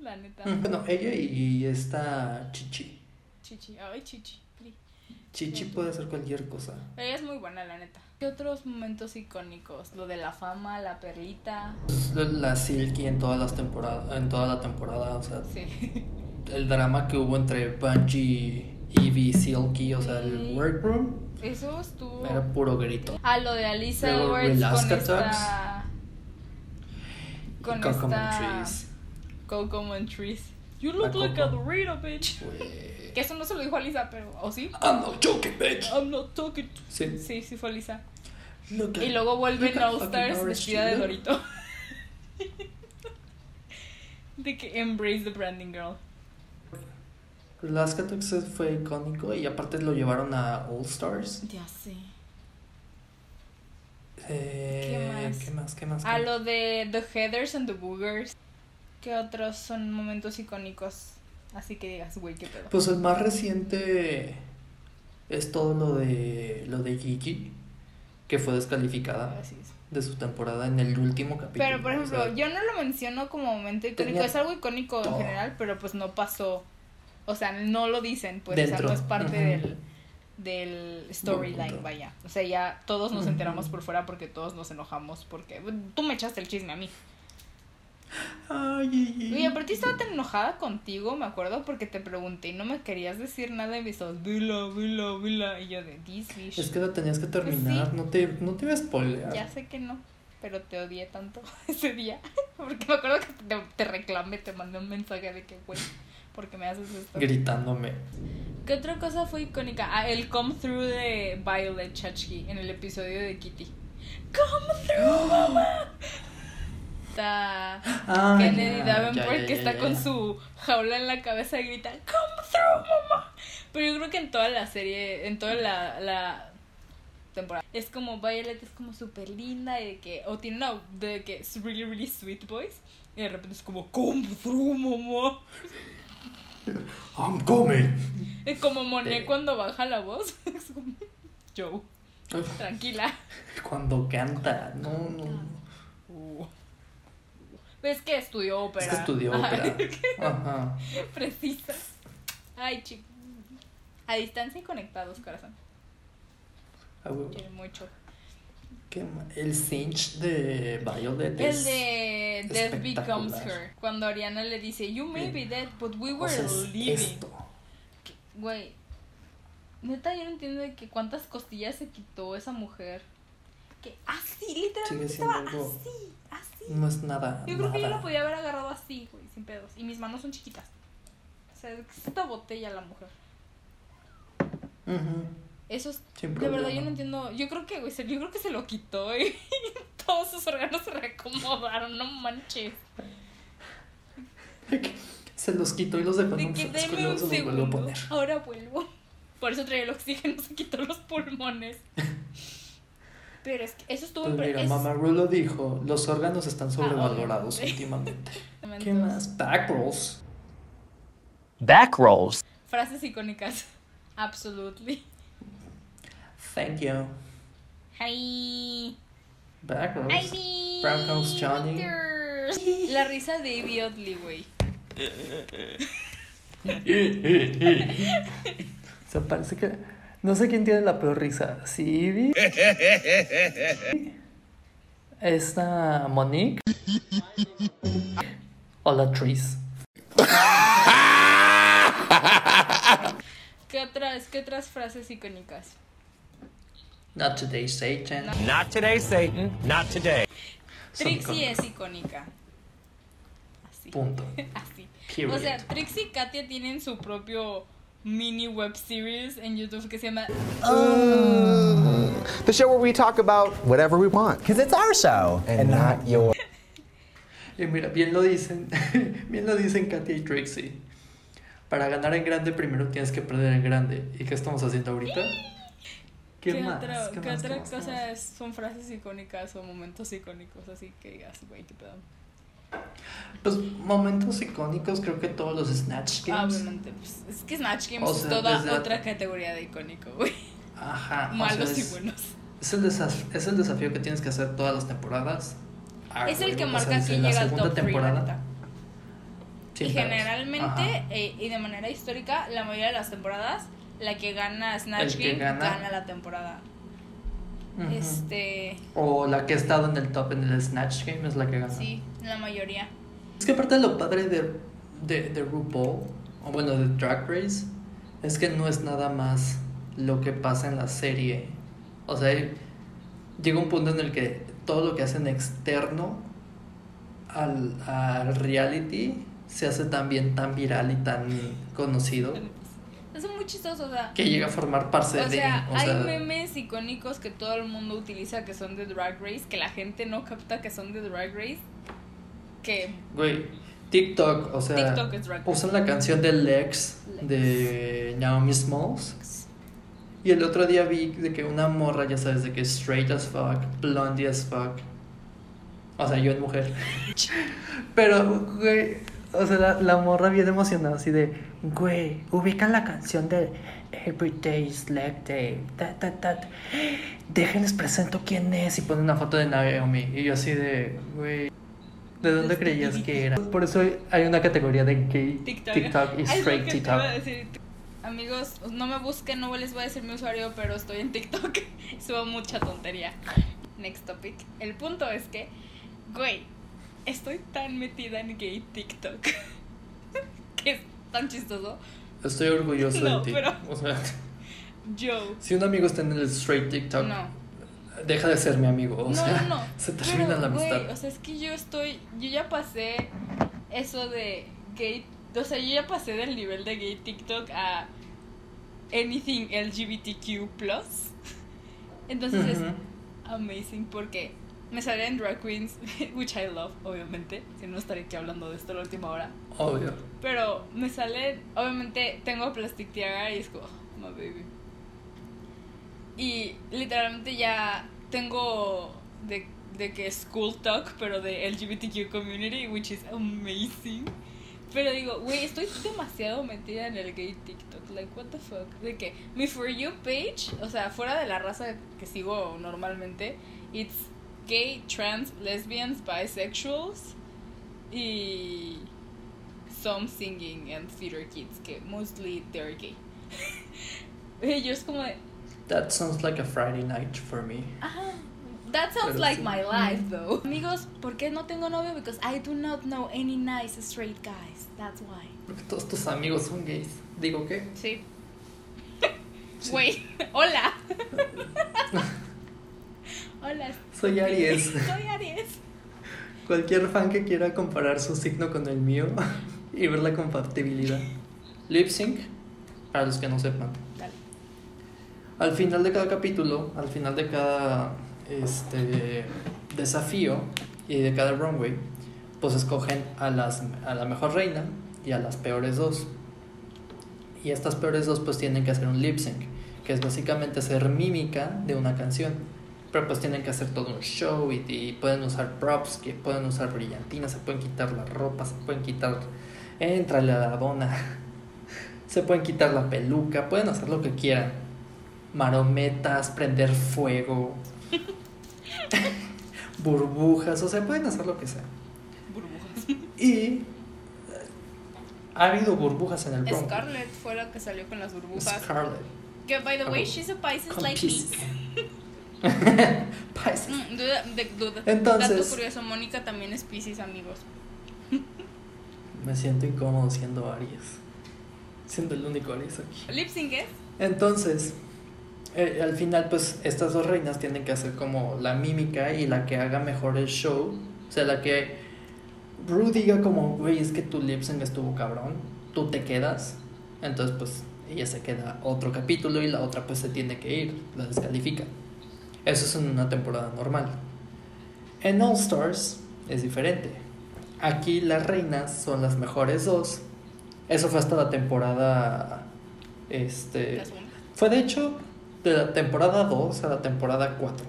La neta. Bueno, ella y esta Chichi. Chichi, ay, chichi. Chichi puede hacer cualquier cosa. Ella es muy buena, la neta. ¿Qué otros momentos icónicos? Lo de la fama, la perlita. La Silky en todas las temporadas, en toda la temporada, o sea, Sí. [laughs] el drama que hubo entre Bungie, Evie, Silky, o sea, el workroom Eso estuvo. era puro grito. Ah, lo de Alisa Edwards con esta. Con esta. Montrese. Coco Montrese. You La look like a. Dorito, bitch. Güey. Que eso no se lo dijo a Lisa, pero. ¿O sí? I'm not joking, bitch. I'm not talking. Sí. Sí, sí fue Lisa. Look Y luego vuelve fucking Stars vestida de. Dorito. [laughs] de que embrace the branding girl. Alaska Texas fue icónico y aparte lo llevaron a All Stars. Ya sé. Eh, ¿Qué más? ¿Qué más? ¿Qué más? A ¿Qué- lo de The Heathers and the Boogers. ¿Qué otros son momentos icónicos? Así que digas, güey, qué pedo. Pues el más reciente es todo lo de lo de Kiki, que fue descalificada es. de su temporada en el último capítulo. Pero, por o ejemplo, sea, yo no lo menciono como momento icónico. Es algo icónico en general, pero pues no pasó. O sea, no lo dicen, pues, o Dentro. sea, no es parte del, del storyline, vaya. O sea, ya todos nos enteramos por fuera porque todos nos enojamos porque tú me echaste el chisme a mí. Ay, ay, ay. Y aparte estaba tan enojada contigo, me acuerdo, porque te pregunté y no me querías decir nada y me estabas, vila, vila, vila. Y yo de this bitch. Es que lo tenías que terminar, no te no te iba a spoilear. Ya sé que no, pero te odié tanto [laughs] ese día. [laughs] Porque me acuerdo que te, te reclamé, te mandé un mensaje de que, güey, ¿por qué me haces esto? Gritándome. ¿Qué otra cosa fue icónica? Ah, el come through de Violet Chachki en el episodio de Kitty. ¡Come through, [gasps] mamá! Está Ah, Kennedy Davenport que está con su jaula en la cabeza y grita ¡Come through, mamá! Pero yo creo que en toda la serie, en toda la, la temporada, es como Violet es como súper linda y de que, o tiene una de que es really, really sweet voice y de repente es como ¡Come through, mamá! I'm coming. Es como Monet Eh. cuando baja la voz. [laughs] Es como, Joe, tranquila. [laughs] Cuando canta, no, no. Uh. Es que estudió ópera. Es que estudió ópera. [laughs] Ajá. Precisa. Ay, chico. A distancia y conectados, corazón. Huevo. Quiero mucho. ¿Qué ma- El cinch de Violet El es- de Death Becomes. Her. Cuando Ariana le dice, You may be dead, but we o were sea, living. Güey. Neta, yo no entiendo de que cuántas costillas se quitó esa mujer. Que así, literalmente estaba algo- así, así. No es nada. Yo creo que yo la podía haber agarrado así, güey, sin pedos. Y mis manos son chiquitas. O sea, es esta botella la mujer. Ujú. Eso es. Sin de verdad, yo problema. no entiendo. Yo creo que, güey, se- yo creo que se lo quitó y [laughs] todos sus órganos se reacomodaron, no manches. [laughs] Se los quitó y los dejó en De un que un a segundo. poner. Ahora vuelvo. Por eso traía el oxígeno, [laughs] se quitó los pulmones. Pero es que eso estuvo Pues en mira, es- Mamá Rulo dijo, los órganos están sobrevalorados obviamente. últimamente. ¿Qué más? Back rolls. Back rolls. Frases icónicas. Absolutely. Thank you. Hi. Back rolls. Ivy. Brown House [laughs] Johnny. La risa de Ivy Oddly, güey. [laughs] O sea, parece que... No sé quién tiene la peor risa. ¿Sí? [laughs] Esta Monique. Hola Tris. ¿Qué otras, ¿Qué otras frases icónicas? Not today, Satan. Not today, Satan. Not today. Trixie es icónica. Así. Punto. [laughs] Así. Period. O sea, Trixie y Katia tienen su propio mini web series en YouTube que se llama The show where we talk about whatever we want. Because it's our show and, not yours. [laughs] Y mira, bien lo dicen, [laughs] bien lo dicen Katia y Trixie. Para ganar en grande primero tienes que perder en grande. ¿Y qué estamos haciendo ahorita? ¿Qué, ¿Qué, más? otra, ¿Qué qué más? otra ¿Qué más? ¿Qué cosa más? es- son frases icónicas o momentos icónicos? Así que digas, güey, qué pedo. Pues momentos icónicos, creo que todos los Snatch Ah, Games. obviamente, pues, es que Snatch Games O es toda otra categoría de icónico, güey. Ajá. o Malos y buenos. Es el, desaf- es el desafío que tienes que hacer todas las temporadas. Ah, es el que marca quién llega al top 3, la temporada. Y generalmente, eh, y de manera histórica, la mayoría de las temporadas, la que gana Snatch Game gana. gana. la temporada. Este. O la que ha estado en el top en el Snatch Game es la que gana. Sí, la mayoría. Es que aparte lo padre de, de, de RuPaul, o bueno, de Drag Race, es que no es nada más lo que pasa en la serie. O sea, llega un punto en el que todo lo que hacen externo al, al reality se hace también tan viral y tan conocido Es muy chistoso, o sea. que llega a formar parte O de... sea, o hay sea, memes icónicos que todo el mundo utiliza que son de Drag Race, que la gente no capta que son de Drag Race. Que Güey, TikTok, o sea, TikTok es Drag Race. usan la canción de Lex, Lex. de Naomi Smalls. Y el otro día vi de que una morra, ya sabes, de que straight as fuck, blondie as fuck. O sea, yo en mujer. [laughs] Pero, güey, o sea, la, la morra bien emocionada, así de, güey, ubican la canción de Every Day is Leg Day. Déjenles presento quién es. Y pone una foto de Naomi. Y yo así de, güey. ¿De dónde creías que era? Por eso hay una categoría de gay TikTok. TikTok, y straight TikTok. Amigos, no me busquen, no les voy a decir mi usuario, pero estoy en TikTok. [laughs] Subo mucha tontería. Next topic. El punto es que, güey, estoy tan metida en gay TikTok [laughs] que tan chistoso. Estoy orgulloso No, de ti. pero- O sea, Yo. si un amigo está en el straight TikTok, No. deja de ser mi amigo. O no, sea, no, no. se termina Pero, la amistad. o sea, es que yo estoy. Yo ya pasé eso de gay. O sea, yo ya pasé del nivel de gay TikTok a anything LGBTQ. Entonces es amazing porque me salía en Drag Queens, [laughs] which I love, obviamente. Si no, estaré aquí hablando de esto a la última hora. Obvio. Pero me sale, obviamente tengo Plastic Tiara y es como, oh, my baby. Y literalmente ya tengo de, de que School Talk, pero de LGBTQ community, which is amazing. Pero digo, güey, estoy demasiado metida en el gay TikTok. Like, what the fuck? De que mi For You page, o sea, fuera de la raza que sigo normalmente, it's gay, trans, lesbians, bisexuals y some singing and theater kids, que mostly they're gay. Y [laughs] yo es como de, That sounds like a Friday night for me. Ajá. That sounds Pero like sí. my life, though. [laughs] Amigos, ¿por qué no tengo novio? Because I do not know any nice straight guys. That's why. Porque todos tus amigos son gays. Digo que. Sí. Güey, [laughs] hola. Hola. Soy Aries. [laughs] Soy Aries. Cualquier fan que quiera comparar su signo con el mío y ver la compatibilidad. Lip sync, para los que no sepan. Dale. Al final de cada capítulo, al final de cada este, desafío y de cada runway, pues escogen a, las, a la mejor reina y a las peores dos. Y estas peores dos pues tienen que hacer un lip sync, que es básicamente hacer mímica de una canción. Pero pues tienen que hacer todo un show y, y pueden usar props, que pueden usar brillantinas, se pueden quitar la ropa, se pueden quitar... Entrale a la dona. [laughs] Se pueden quitar la peluca, pueden hacer lo que quieran. Marometas, prender fuego, [laughs] burbujas, o sea, pueden hacer lo que sea. Burbujas. Y ha habido burbujas en el prom. Scarlett fue la que salió con las burbujas. Scarlett. Que, by the way, Oh. she's a Pisces like me. [laughs] [laughs] Pisces. Mm, duda, de, duda. Entonces- Dato curioso, Mónica también es Pisces, amigos. Me siento incómodo siendo Aries. Siendo el único Aries aquí. Lip sync es. Entonces, eh, al final, pues estas dos reinas tienen que hacer como la mímica y la que haga mejor el show. O sea, la que Ru diga como, güey, es que tu lip sync estuvo cabrón, tú te quedas. Entonces, pues ella se queda otro capítulo y la otra pues se tiene que ir, la descalifica. Eso es en una temporada normal. En All Stars es diferente. Aquí las reinas son las mejores dos. Eso fue hasta la temporada este fue de hecho de la temporada 2 a la temporada 4.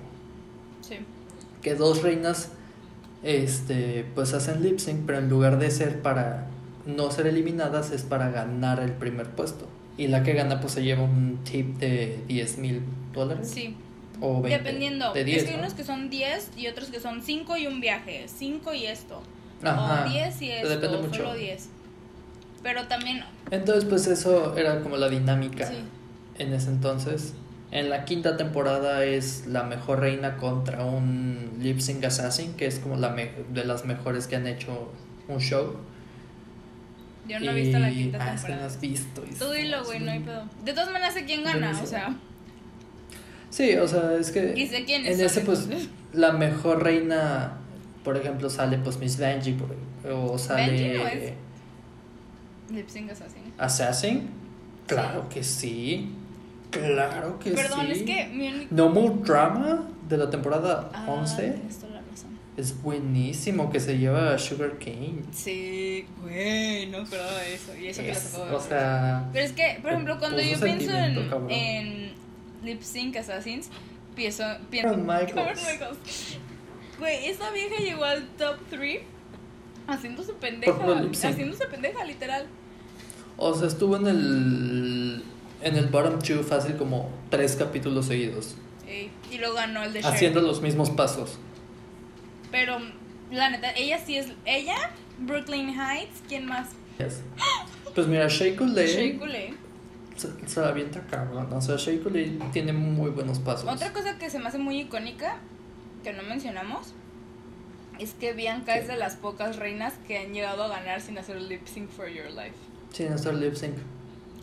Sí. Que dos reinas este pues hacen lip sync, pero en lugar de ser para no ser eliminadas es para ganar el primer puesto. Y la que gana pues se lleva un tip de 10 mil dólares. Sí. O 20. Dependiendo. De 10, es que hay ¿no? unos que son 10 y otros que son 5 y un viaje. 5 y esto. Ajá. O 10 y esto. Depende mucho. Solo 10. Pero también. Entonces pues eso era como la dinámica Sí. en ese entonces. En la quinta temporada es la mejor reina contra un lip sync assassin, que es como la me- de las mejores que han hecho un show. Yo no he visto la Y- quinta ah, es que no temporada. has visto. y Tú dilo, güey, no hay pedo. De todas maneras sé quién gana, o sea. Sí, o sea, es que Y sé quiénes en son, ese pues la mejor reina, por ejemplo, sale pues Miss Benji por- o sale Benji no es. Lip sync assassin. Assassin. Claro que sí. Claro que Perdón, sí. es que mi único. No More Drama de la temporada Ah, 11 tienes toda la razón. es buenísimo que se lleva a Sugar Cane. Sí, güey, no eso. Y eso que lo Es- sacó o sea, Pero es que, por ejemplo, cuando puso yo pienso en, cabrón. en Lip Sync Assassins, pienso. pienso Michaels. [laughs] Michaels. Güey, esa vieja llegó al top 3 haciéndose pendeja. Haciéndose pendeja, literal. o sea, estuvo en el en el bottom two fácil como tres capítulos seguidos, y luego ganó el de Cher. haciendo los mismos pasos. Pero, la neta, ella sí es. Ella, Brooklyn Heights, ¿quién más? Yes. Pues mira, Shea Coulee. Se, se la avienta cabrón. O sea, tiene muy buenos pasos. Otra cosa que se me hace muy icónica, que no mencionamos, es que Bianca ¿Qué? es de las pocas reinas que han llegado a ganar sin hacer lip sync for your life. Sin hacer lip sync.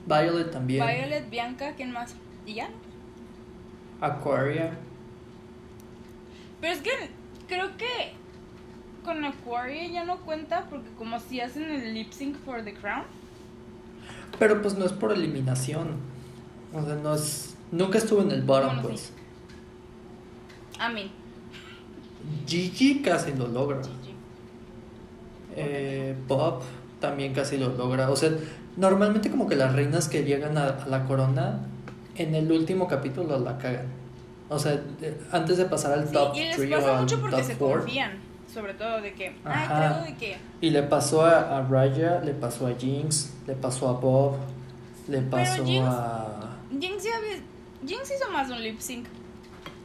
Violet también. Violet, Bianca, ¿quién más? ¿Y ya? Aquaria. Pero es que creo que con Aquaria ya no cuenta porque como si hacen el lip sync for the crown. Pero pues no es por eliminación. O sea, no es. Nunca estuvo en el bottom, pues. A mí. Gigi casi lo logra. Gigi. Eh, Bob también casi lo logra. O sea, normalmente como que las reinas que llegan a, a la corona en el último capítulo la cagan. O sea, antes de pasar al Sí, top y les 3 o al mucho porque top se 4. confían. Sobre todo de que, Ajá. ay, creo de que. Y le pasó a, a Raya, le pasó a Jinx, le pasó a Bob, le pasó Jinx- a... Jinx, ya había- Jinx hizo más un lip sync.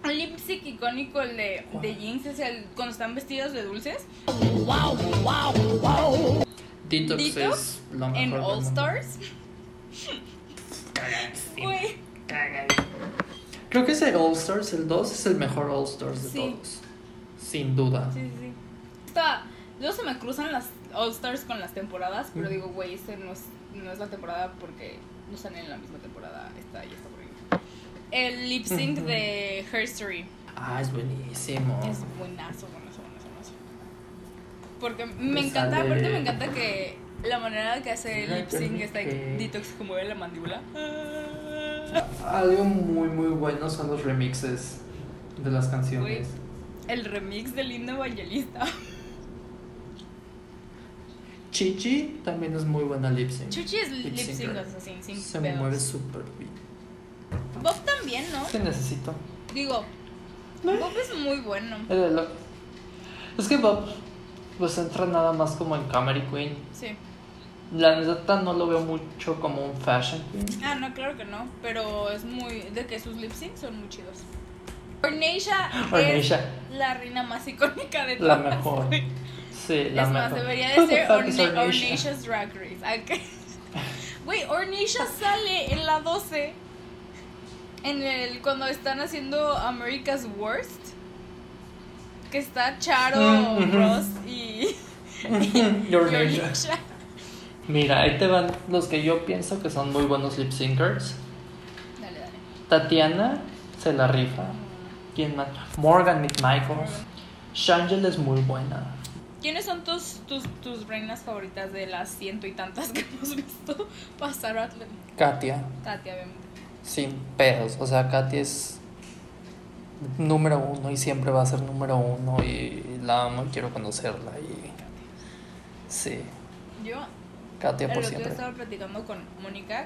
Un lip sync icónico el de, de Jinx es el cuando están vestidos de dulces Detox, Detox es lo mejor en All. Stars. [laughs] Creo que ese All Stars, el 2, es el mejor All Stars de Sí. todos. Sin duda. sí, sí, sí. Está, luego se me cruzan las All Stars con las temporadas, pero Ujú. digo, güey, este no es, no es la temporada porque no están en la misma temporada. Esta ya está por ahí. El lip sync Ujú. de Herstory Ah, es buenísimo. es buenazo, buenazo, buenazo, buenazo. Porque me Te encanta, aparte me encanta que la manera que hace el lip sync está detox como de la mandíbula. Algo muy muy bueno son los remixes de las canciones. El remix de Lindo Evangelista. Chichi también es muy buena lip sync. Chuchi es lip sync así, sin Se pedos. mueve súper bien. Bob también, ¿no? ¿Qué necesito? Digo, Bob es muy bueno. Eh, Es que Bob pues entra nada más como en Comedy Queen. Sí. La neta no lo veo mucho como un Fashion Queen. Ah, no, claro que no. Pero es muy. De que sus lip syncs son muy chidos. Ornacia Ornacia. es la reina más icónica de La todas. mejor. güey. Sí, la es más, mejor. debería Who de ser? [laughs] Ornacia's Drag Race. ¿A qué? [laughs] Güey, Ornacia sale en la 12. En el, cuando están haciendo America's Worst, que está Charo, Mm. Ross y, [laughs] y. Alicia. Mira, ahí te van los que yo pienso que son muy buenos lip syncers. Dale, dale. Tatiana se la rifa. ¿Quién más? Morgan McMichaels. Shangel es muy buena. ¿Quiénes son tus, tus, tus reinas favoritas de las ciento y tantas que [laughs] hemos visto pasar a? Katia, Katia, obviamente. sin pedos. O sea, Katia es número uno y siempre va a ser número uno. Y la amo y quiero conocerla. Y sí, Yo, Katia por siempre. estaba platicando con Mónica.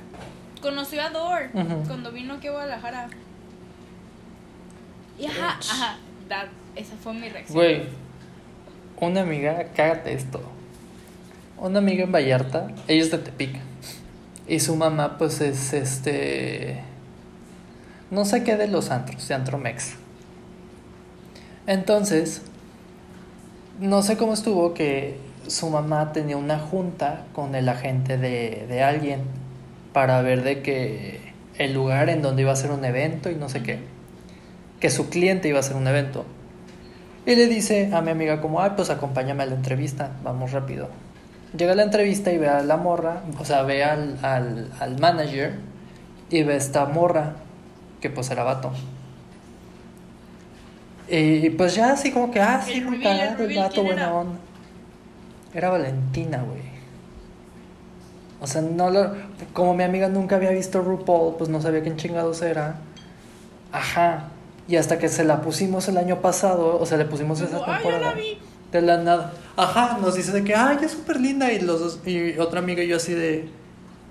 Conoció a Dor cuando vino aquí a Guadalajara. Y ajá, ajá, that- esa fue mi reacción. Güey, una amiga, cágate esto. Una amiga en Vallarta, ella es de Tepic. Y su mamá, pues es este. No sé qué de los antros, de Antromex. Entonces, no sé cómo estuvo que su mamá tenía una junta con el agente de, de alguien para ver de que el lugar en donde iba a ser un evento y no sé qué. Que su cliente iba a hacer un evento. Y le dice a mi amiga como, ay, pues acompáñame a la entrevista, vamos rápido. Llega a la entrevista y ve a la morra, o sea, ve al, al, al manager y ve a esta morra, que pues era vato. Y pues ya así como que, ah, sí, El el el vato, ¿quién buena era? onda. Era Valentina, güey. O sea, no lo, como mi amiga nunca había visto RuPaul, pues no sabía quién chingados era. Ajá. Y hasta que se la pusimos el año pasado, o sea, le pusimos esa "Ay, temporada. la vi". De la nada. Ajá, nos dice de que, ay, es súper linda. Y los dos- y otra amiga y yo así de,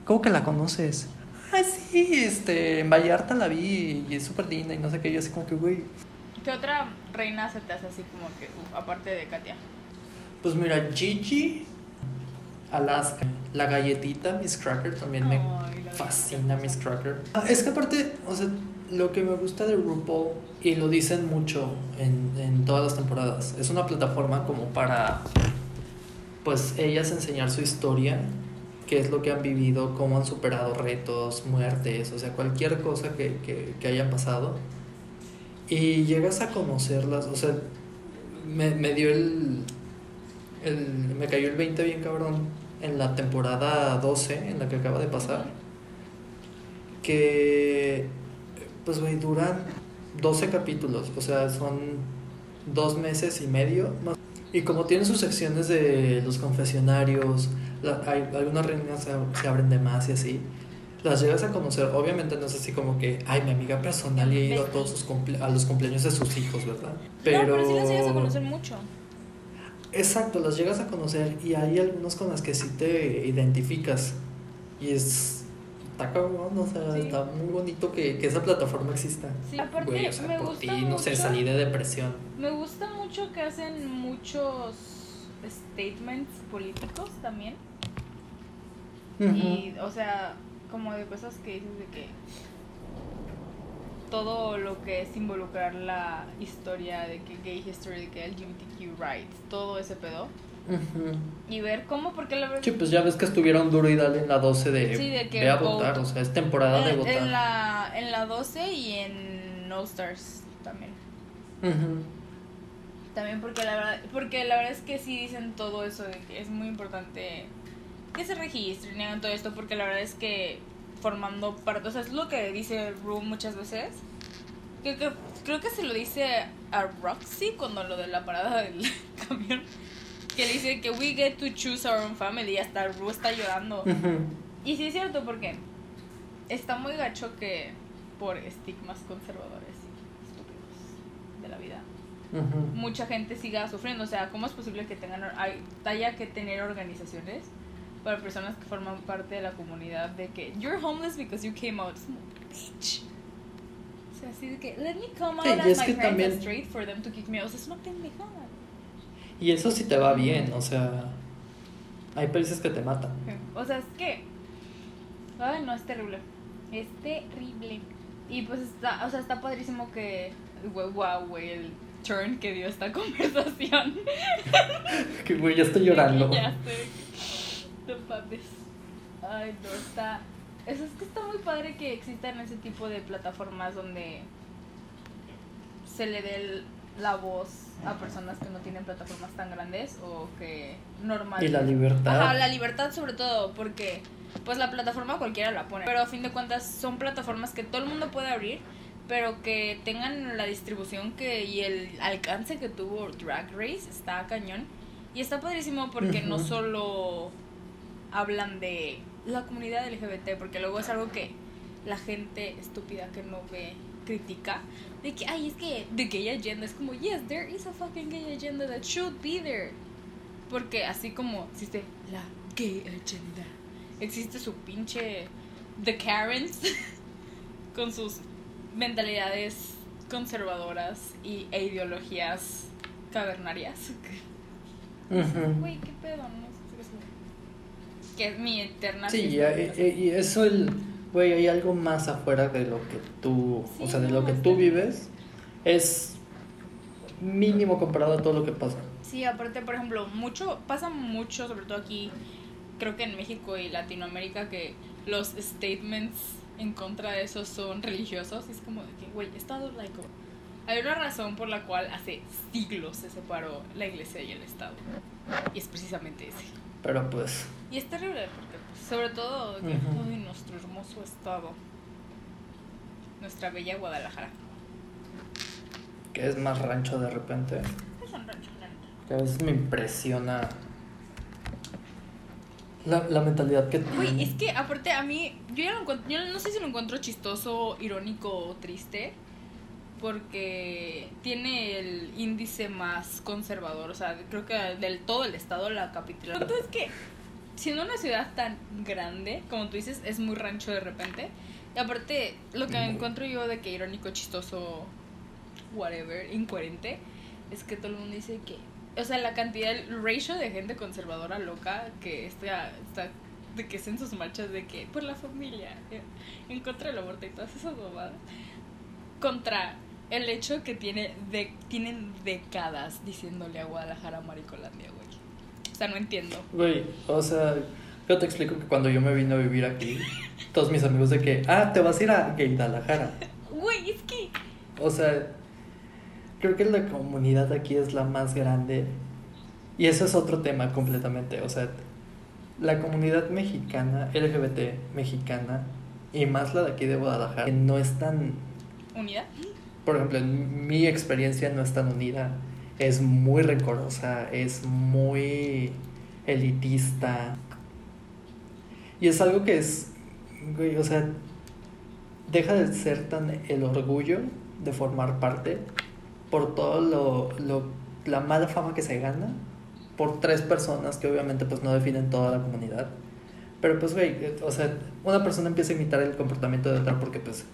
¿cómo que la conoces? Ah, sí, este, en Vallarta la vi y es súper linda y no sé qué. Yo así como que, güey. ¿Qué otra reina se te hace así como que, uf, aparte de Katia? Pues mira, Gigi, Alaska, la galletita, Miss Cracker, también me Ay, fascina Miss Cracker. Ah, Es que aparte, o sea, lo que me gusta de RuPaul, y lo dicen mucho en, en todas las temporadas, es una plataforma como para, pues, ellas enseñar su historia, qué es lo que han vivido, cómo han superado retos, muertes, o sea, cualquier cosa que, que, que haya pasado. Y llegas a conocerlas, o sea, me, me dio el, el. Me cayó el 20 bien cabrón en la temporada 12, en la que acaba de pasar. Que. Pues, güey, duran 12 capítulos, o sea, son dos meses y medio. más. Y como tienen sus secciones de los confesionarios, la- hay, algunas reinas se, se abren de más y así. Las llegas a conocer, obviamente no es así como que, ay, mi amiga personal y he ido a todos sus cumple- a los cumpleaños de sus hijos, ¿verdad? No, pero sí las llegas a conocer mucho. Exacto, las llegas a conocer y hay algunos con las que sí te identificas. Y es. Está cabrón, o sea, Sí. está muy bonito que, que esa plataforma exista. Sí, aparte Güey, o sea, me por gusta ti, no sé, salí de depresión. Me gusta mucho que hacen muchos statements políticos también. Y, o sea, como de cosas que dices de que todo lo que es involucrar la historia de que gay history, de que LGBTQ rights, todo ese pedo. Y ver cómo, porque la verdad. Sí, pues ya ves que estuvieron duro y dale en la 12 de, Sí, de que ve a vote. votar, o sea, es temporada de votar. en la, en la 12 y en All Stars también. También porque la verdad, porque la verdad es que sí dicen todo eso de que es muy importante que se registren y hagan todo esto porque la verdad es que formando parte, o sea, es lo que dice Ru muchas veces. Creo que, creo que se lo dice a Roxy cuando lo de la parada del [laughs] camión. Que le dice que we get to choose our own family y hasta Ru está llorando. Y sí es cierto porque está muy gacho que por estigmas conservadores y estúpidos de la vida Ujú. mucha gente siga sufriendo. O sea, ¿cómo es posible que tengan hay, haya que tener organizaciones para personas que forman parte de la comunidad de que you're homeless because you came out? Bitch. O sea, así de que let me come out Sí, as my parents también- straight for them to kick me out. O sea, es una pendejada. Y eso sí te va bien, o sea, hay países que te matan. O sea, es que. Ay, no, es terrible. Es terrible. Y pues está, o sea, está padrísimo que. Wow, güey, el turn que dio esta [laughs] conversación. [laughs] Que güey, ya estoy llorando. Ya sé. No. Ay, no, está Eso es que está muy padre que existan ese tipo de plataformas donde se le dé el- la voz a personas que no tienen plataformas tan grandes o que normal Y la libertad. Ajá, la libertad sobre todo, porque pues la plataforma cualquiera la pone. Pero a fin de cuentas son plataformas que todo el mundo puede abrir, pero que tengan la distribución que y el alcance que tuvo Drag Race está cañón. Y está padrísimo porque no solo hablan de la comunidad LGBT, porque luego es algo que la gente estúpida que no ve critica de que ay es que the gay agenda es como yes there is a fucking gay agenda that should be there porque así como existe la gay agenda, existe su pinche The Karens [laughs] con sus mentalidades conservadoras y, e ideologías cavernarias. [laughs] Güey, qué pedo, no sé qué es. Que es mi eterna. Sí, y- y eso, el, güey, hay algo más afuera de lo que tú, Sí, o sea, de lo que tú vives, es mínimo comparado a todo lo que pasa. Sí, aparte, por ejemplo, mucho, pasa mucho, sobre todo aquí, creo que en México y Latinoamérica, que los statements en contra de eso son religiosos. Y es como de que, güey, Estado laico. Hay una razón por la cual hace siglos se separó la iglesia y el Estado. Y es precisamente ese. Pero pues, Y es terrible sobre todo, que, nuestro hermoso Estado. Nuestra bella Guadalajara. que es más rancho de repente, Es un rancho, la que a veces me impresiona la, la mentalidad que Güey, tienen. es que aparte a mí, yo ya lo encuentro, yo no sé si lo encuentro chistoso, irónico o triste, porque tiene el índice más conservador, o sea, creo que del todo el estado la capital. El punto es que siendo una ciudad tan grande, como tú dices, es muy rancho de repente. Y aparte, lo que encuentro yo de que irónico, chistoso, whatever, incoherente, es que todo el mundo dice que, o sea, la cantidad, el ratio de gente conservadora loca que está, está de que es en sus marchas de que por la familia, en contra del aborto y todas esas bobadas, contra el hecho que tiene de, tienen décadas diciéndole a Guadalajara Maricolandia, güey. Sea, no entiendo. Güey, o sea, yo te explico que cuando yo me vine a vivir aquí, todos mis amigos de que, ah, te vas a ir a Guadalajara. Güey, es que O sea, creo que la comunidad aquí es la más grande. Y eso es otro tema completamente. O sea, la comunidad mexicana, LGBT mexicana, y más la de aquí de Guadalajara, no es tan, unidad. por ejemplo, en mi experiencia no es tan unida. Es muy rencorosa, es muy elitista. Y es algo que es, güey, o sea, deja de ser tan el orgullo de formar parte por todo lo, lo la mala fama que se gana por tres personas que obviamente pues no definen toda la comunidad. Pero pues güey, o sea, una persona empieza a imitar el comportamiento de otra porque pues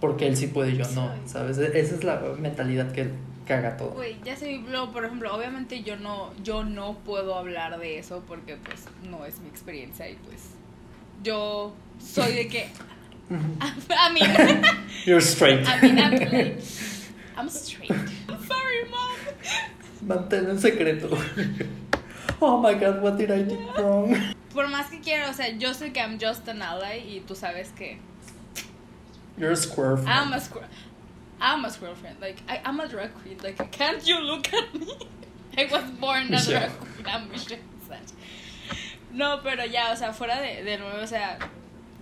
porque él sí puede y yo no, ¿sabes? E- Esa es la mentalidad que caga todo. Güey, ya sé, lo- por ejemplo, obviamente yo no, yo no puedo hablar de eso porque pues no es mi experiencia y pues yo soy de que [laughs] a mí [laughs] You're straight. I mean, I'm, like, I'm straight. I'm sorry, mom. Mantén en secreto. oh my god, what did I do wrong? Por más que quiera, o sea, yo sé que I'm just an ally y tú sabes que You're a square. I'm a squirrel. I'm a squirrel friend. Like I, I'm a drag queen. Like [laughs] can't you look at me? I was born a drag queen. I'm Michelle Visage. No, pero ya, o sea, fuera de, de nuevo, o sea,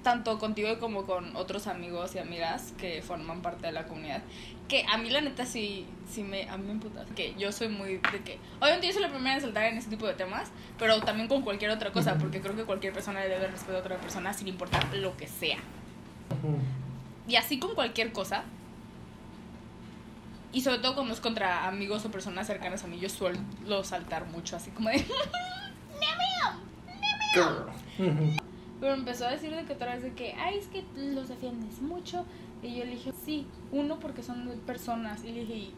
tanto contigo como con otros amigos y amigas que forman parte de la comunidad, que a mí la neta sí, sí me, a mí me emputa, que yo soy muy de que, obviamente yo soy la primera en saltar en ese tipo de temas, pero también con cualquier otra cosa, porque creo que cualquier persona le debe respeto a otra persona sin importar lo que sea. Y así con cualquier cosa. Y sobre todo cuando es contra amigos o personas cercanas a mí, yo suelo saltar mucho, así como de... [laughs] Pero empezó a decir de que otra vez de que, ay, es que los defiendes mucho. Y yo le dije, sí, uno, porque son personas. Y le dije,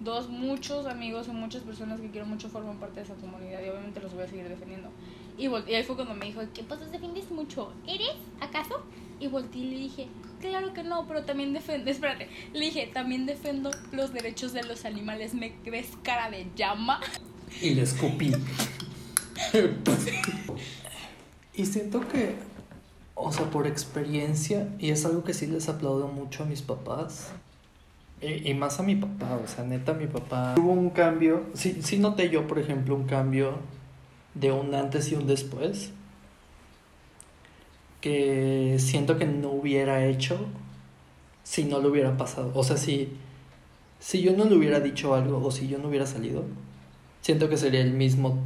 dos, muchos amigos y muchas personas que quiero mucho forman parte de esa comunidad. Y obviamente los voy a seguir defendiendo. Y, y ahí fue cuando me dijo, ¿qué pues defiendes mucho? ¿Eres, acaso? Y volteé y le dije, claro que no, pero también defiendo, espérate, le dije, también defiendo los derechos de los animales. ¿Me ves cara de llama? Y le escupí. y siento que O sea, por experiencia, y es algo que sí les aplaudo mucho a mis papás. Y, y más a mi papá, o sea, neta, mi papá. Hubo un cambio, sí, sí noté yo, por ejemplo, un cambio de un antes y un después. Que siento que no hubiera hecho si no lo hubiera pasado. O sea, si, si yo no le hubiera dicho algo o si yo no hubiera salido, siento que sería el mismo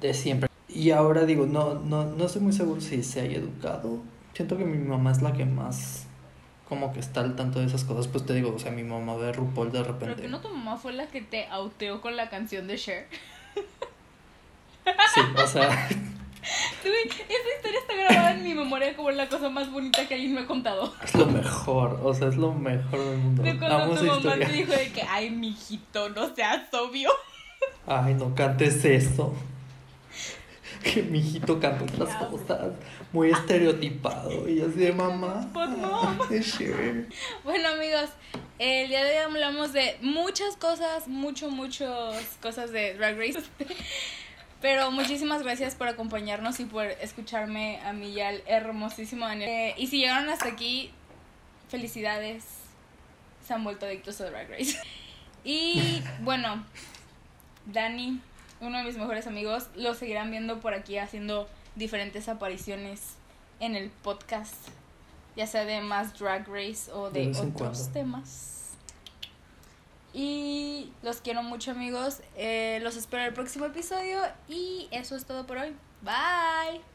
de siempre. Y ahora digo, no, no, no estoy muy seguro si se haya educado. Siento que mi mamá es la que más como que está al tanto de esas cosas. Pues te digo, o sea, mi mamá ve RuPaul de Pero repente. que no tu mamá fue la que te auteó con la canción de Cher. [laughs] Sí, o sea, [laughs] esa historia está grabada en mi memoria como la cosa más bonita que alguien me ha contado. es lo mejor. O sea, es lo mejor del mundo. De cuando Amo tu mamá historia. te dijo de que, ay, mijito, no seas obvio. Ay, no cantes eso. [laughs] Que mi hijito canta otras cosas. Muy estereotipado. Y así de mamá. Pues. [laughs] Bueno, amigos, el día de hoy hablamos de muchas cosas, mucho, muchas cosas de Drag Race. Pero muchísimas gracias por acompañarnos y por escucharme a mí y al hermosísimo Daniel. Eh, y si llegaron hasta aquí, felicidades. Se han vuelto adictos a Drag Race. [laughs] Y bueno, Dani, uno de mis mejores amigos, lo seguirán viendo por aquí haciendo diferentes apariciones en el podcast, ya sea de más Drag Race o De otros temas. Y los quiero mucho amigos, Eh, los espero en el próximo episodio y eso es todo por hoy. Bye.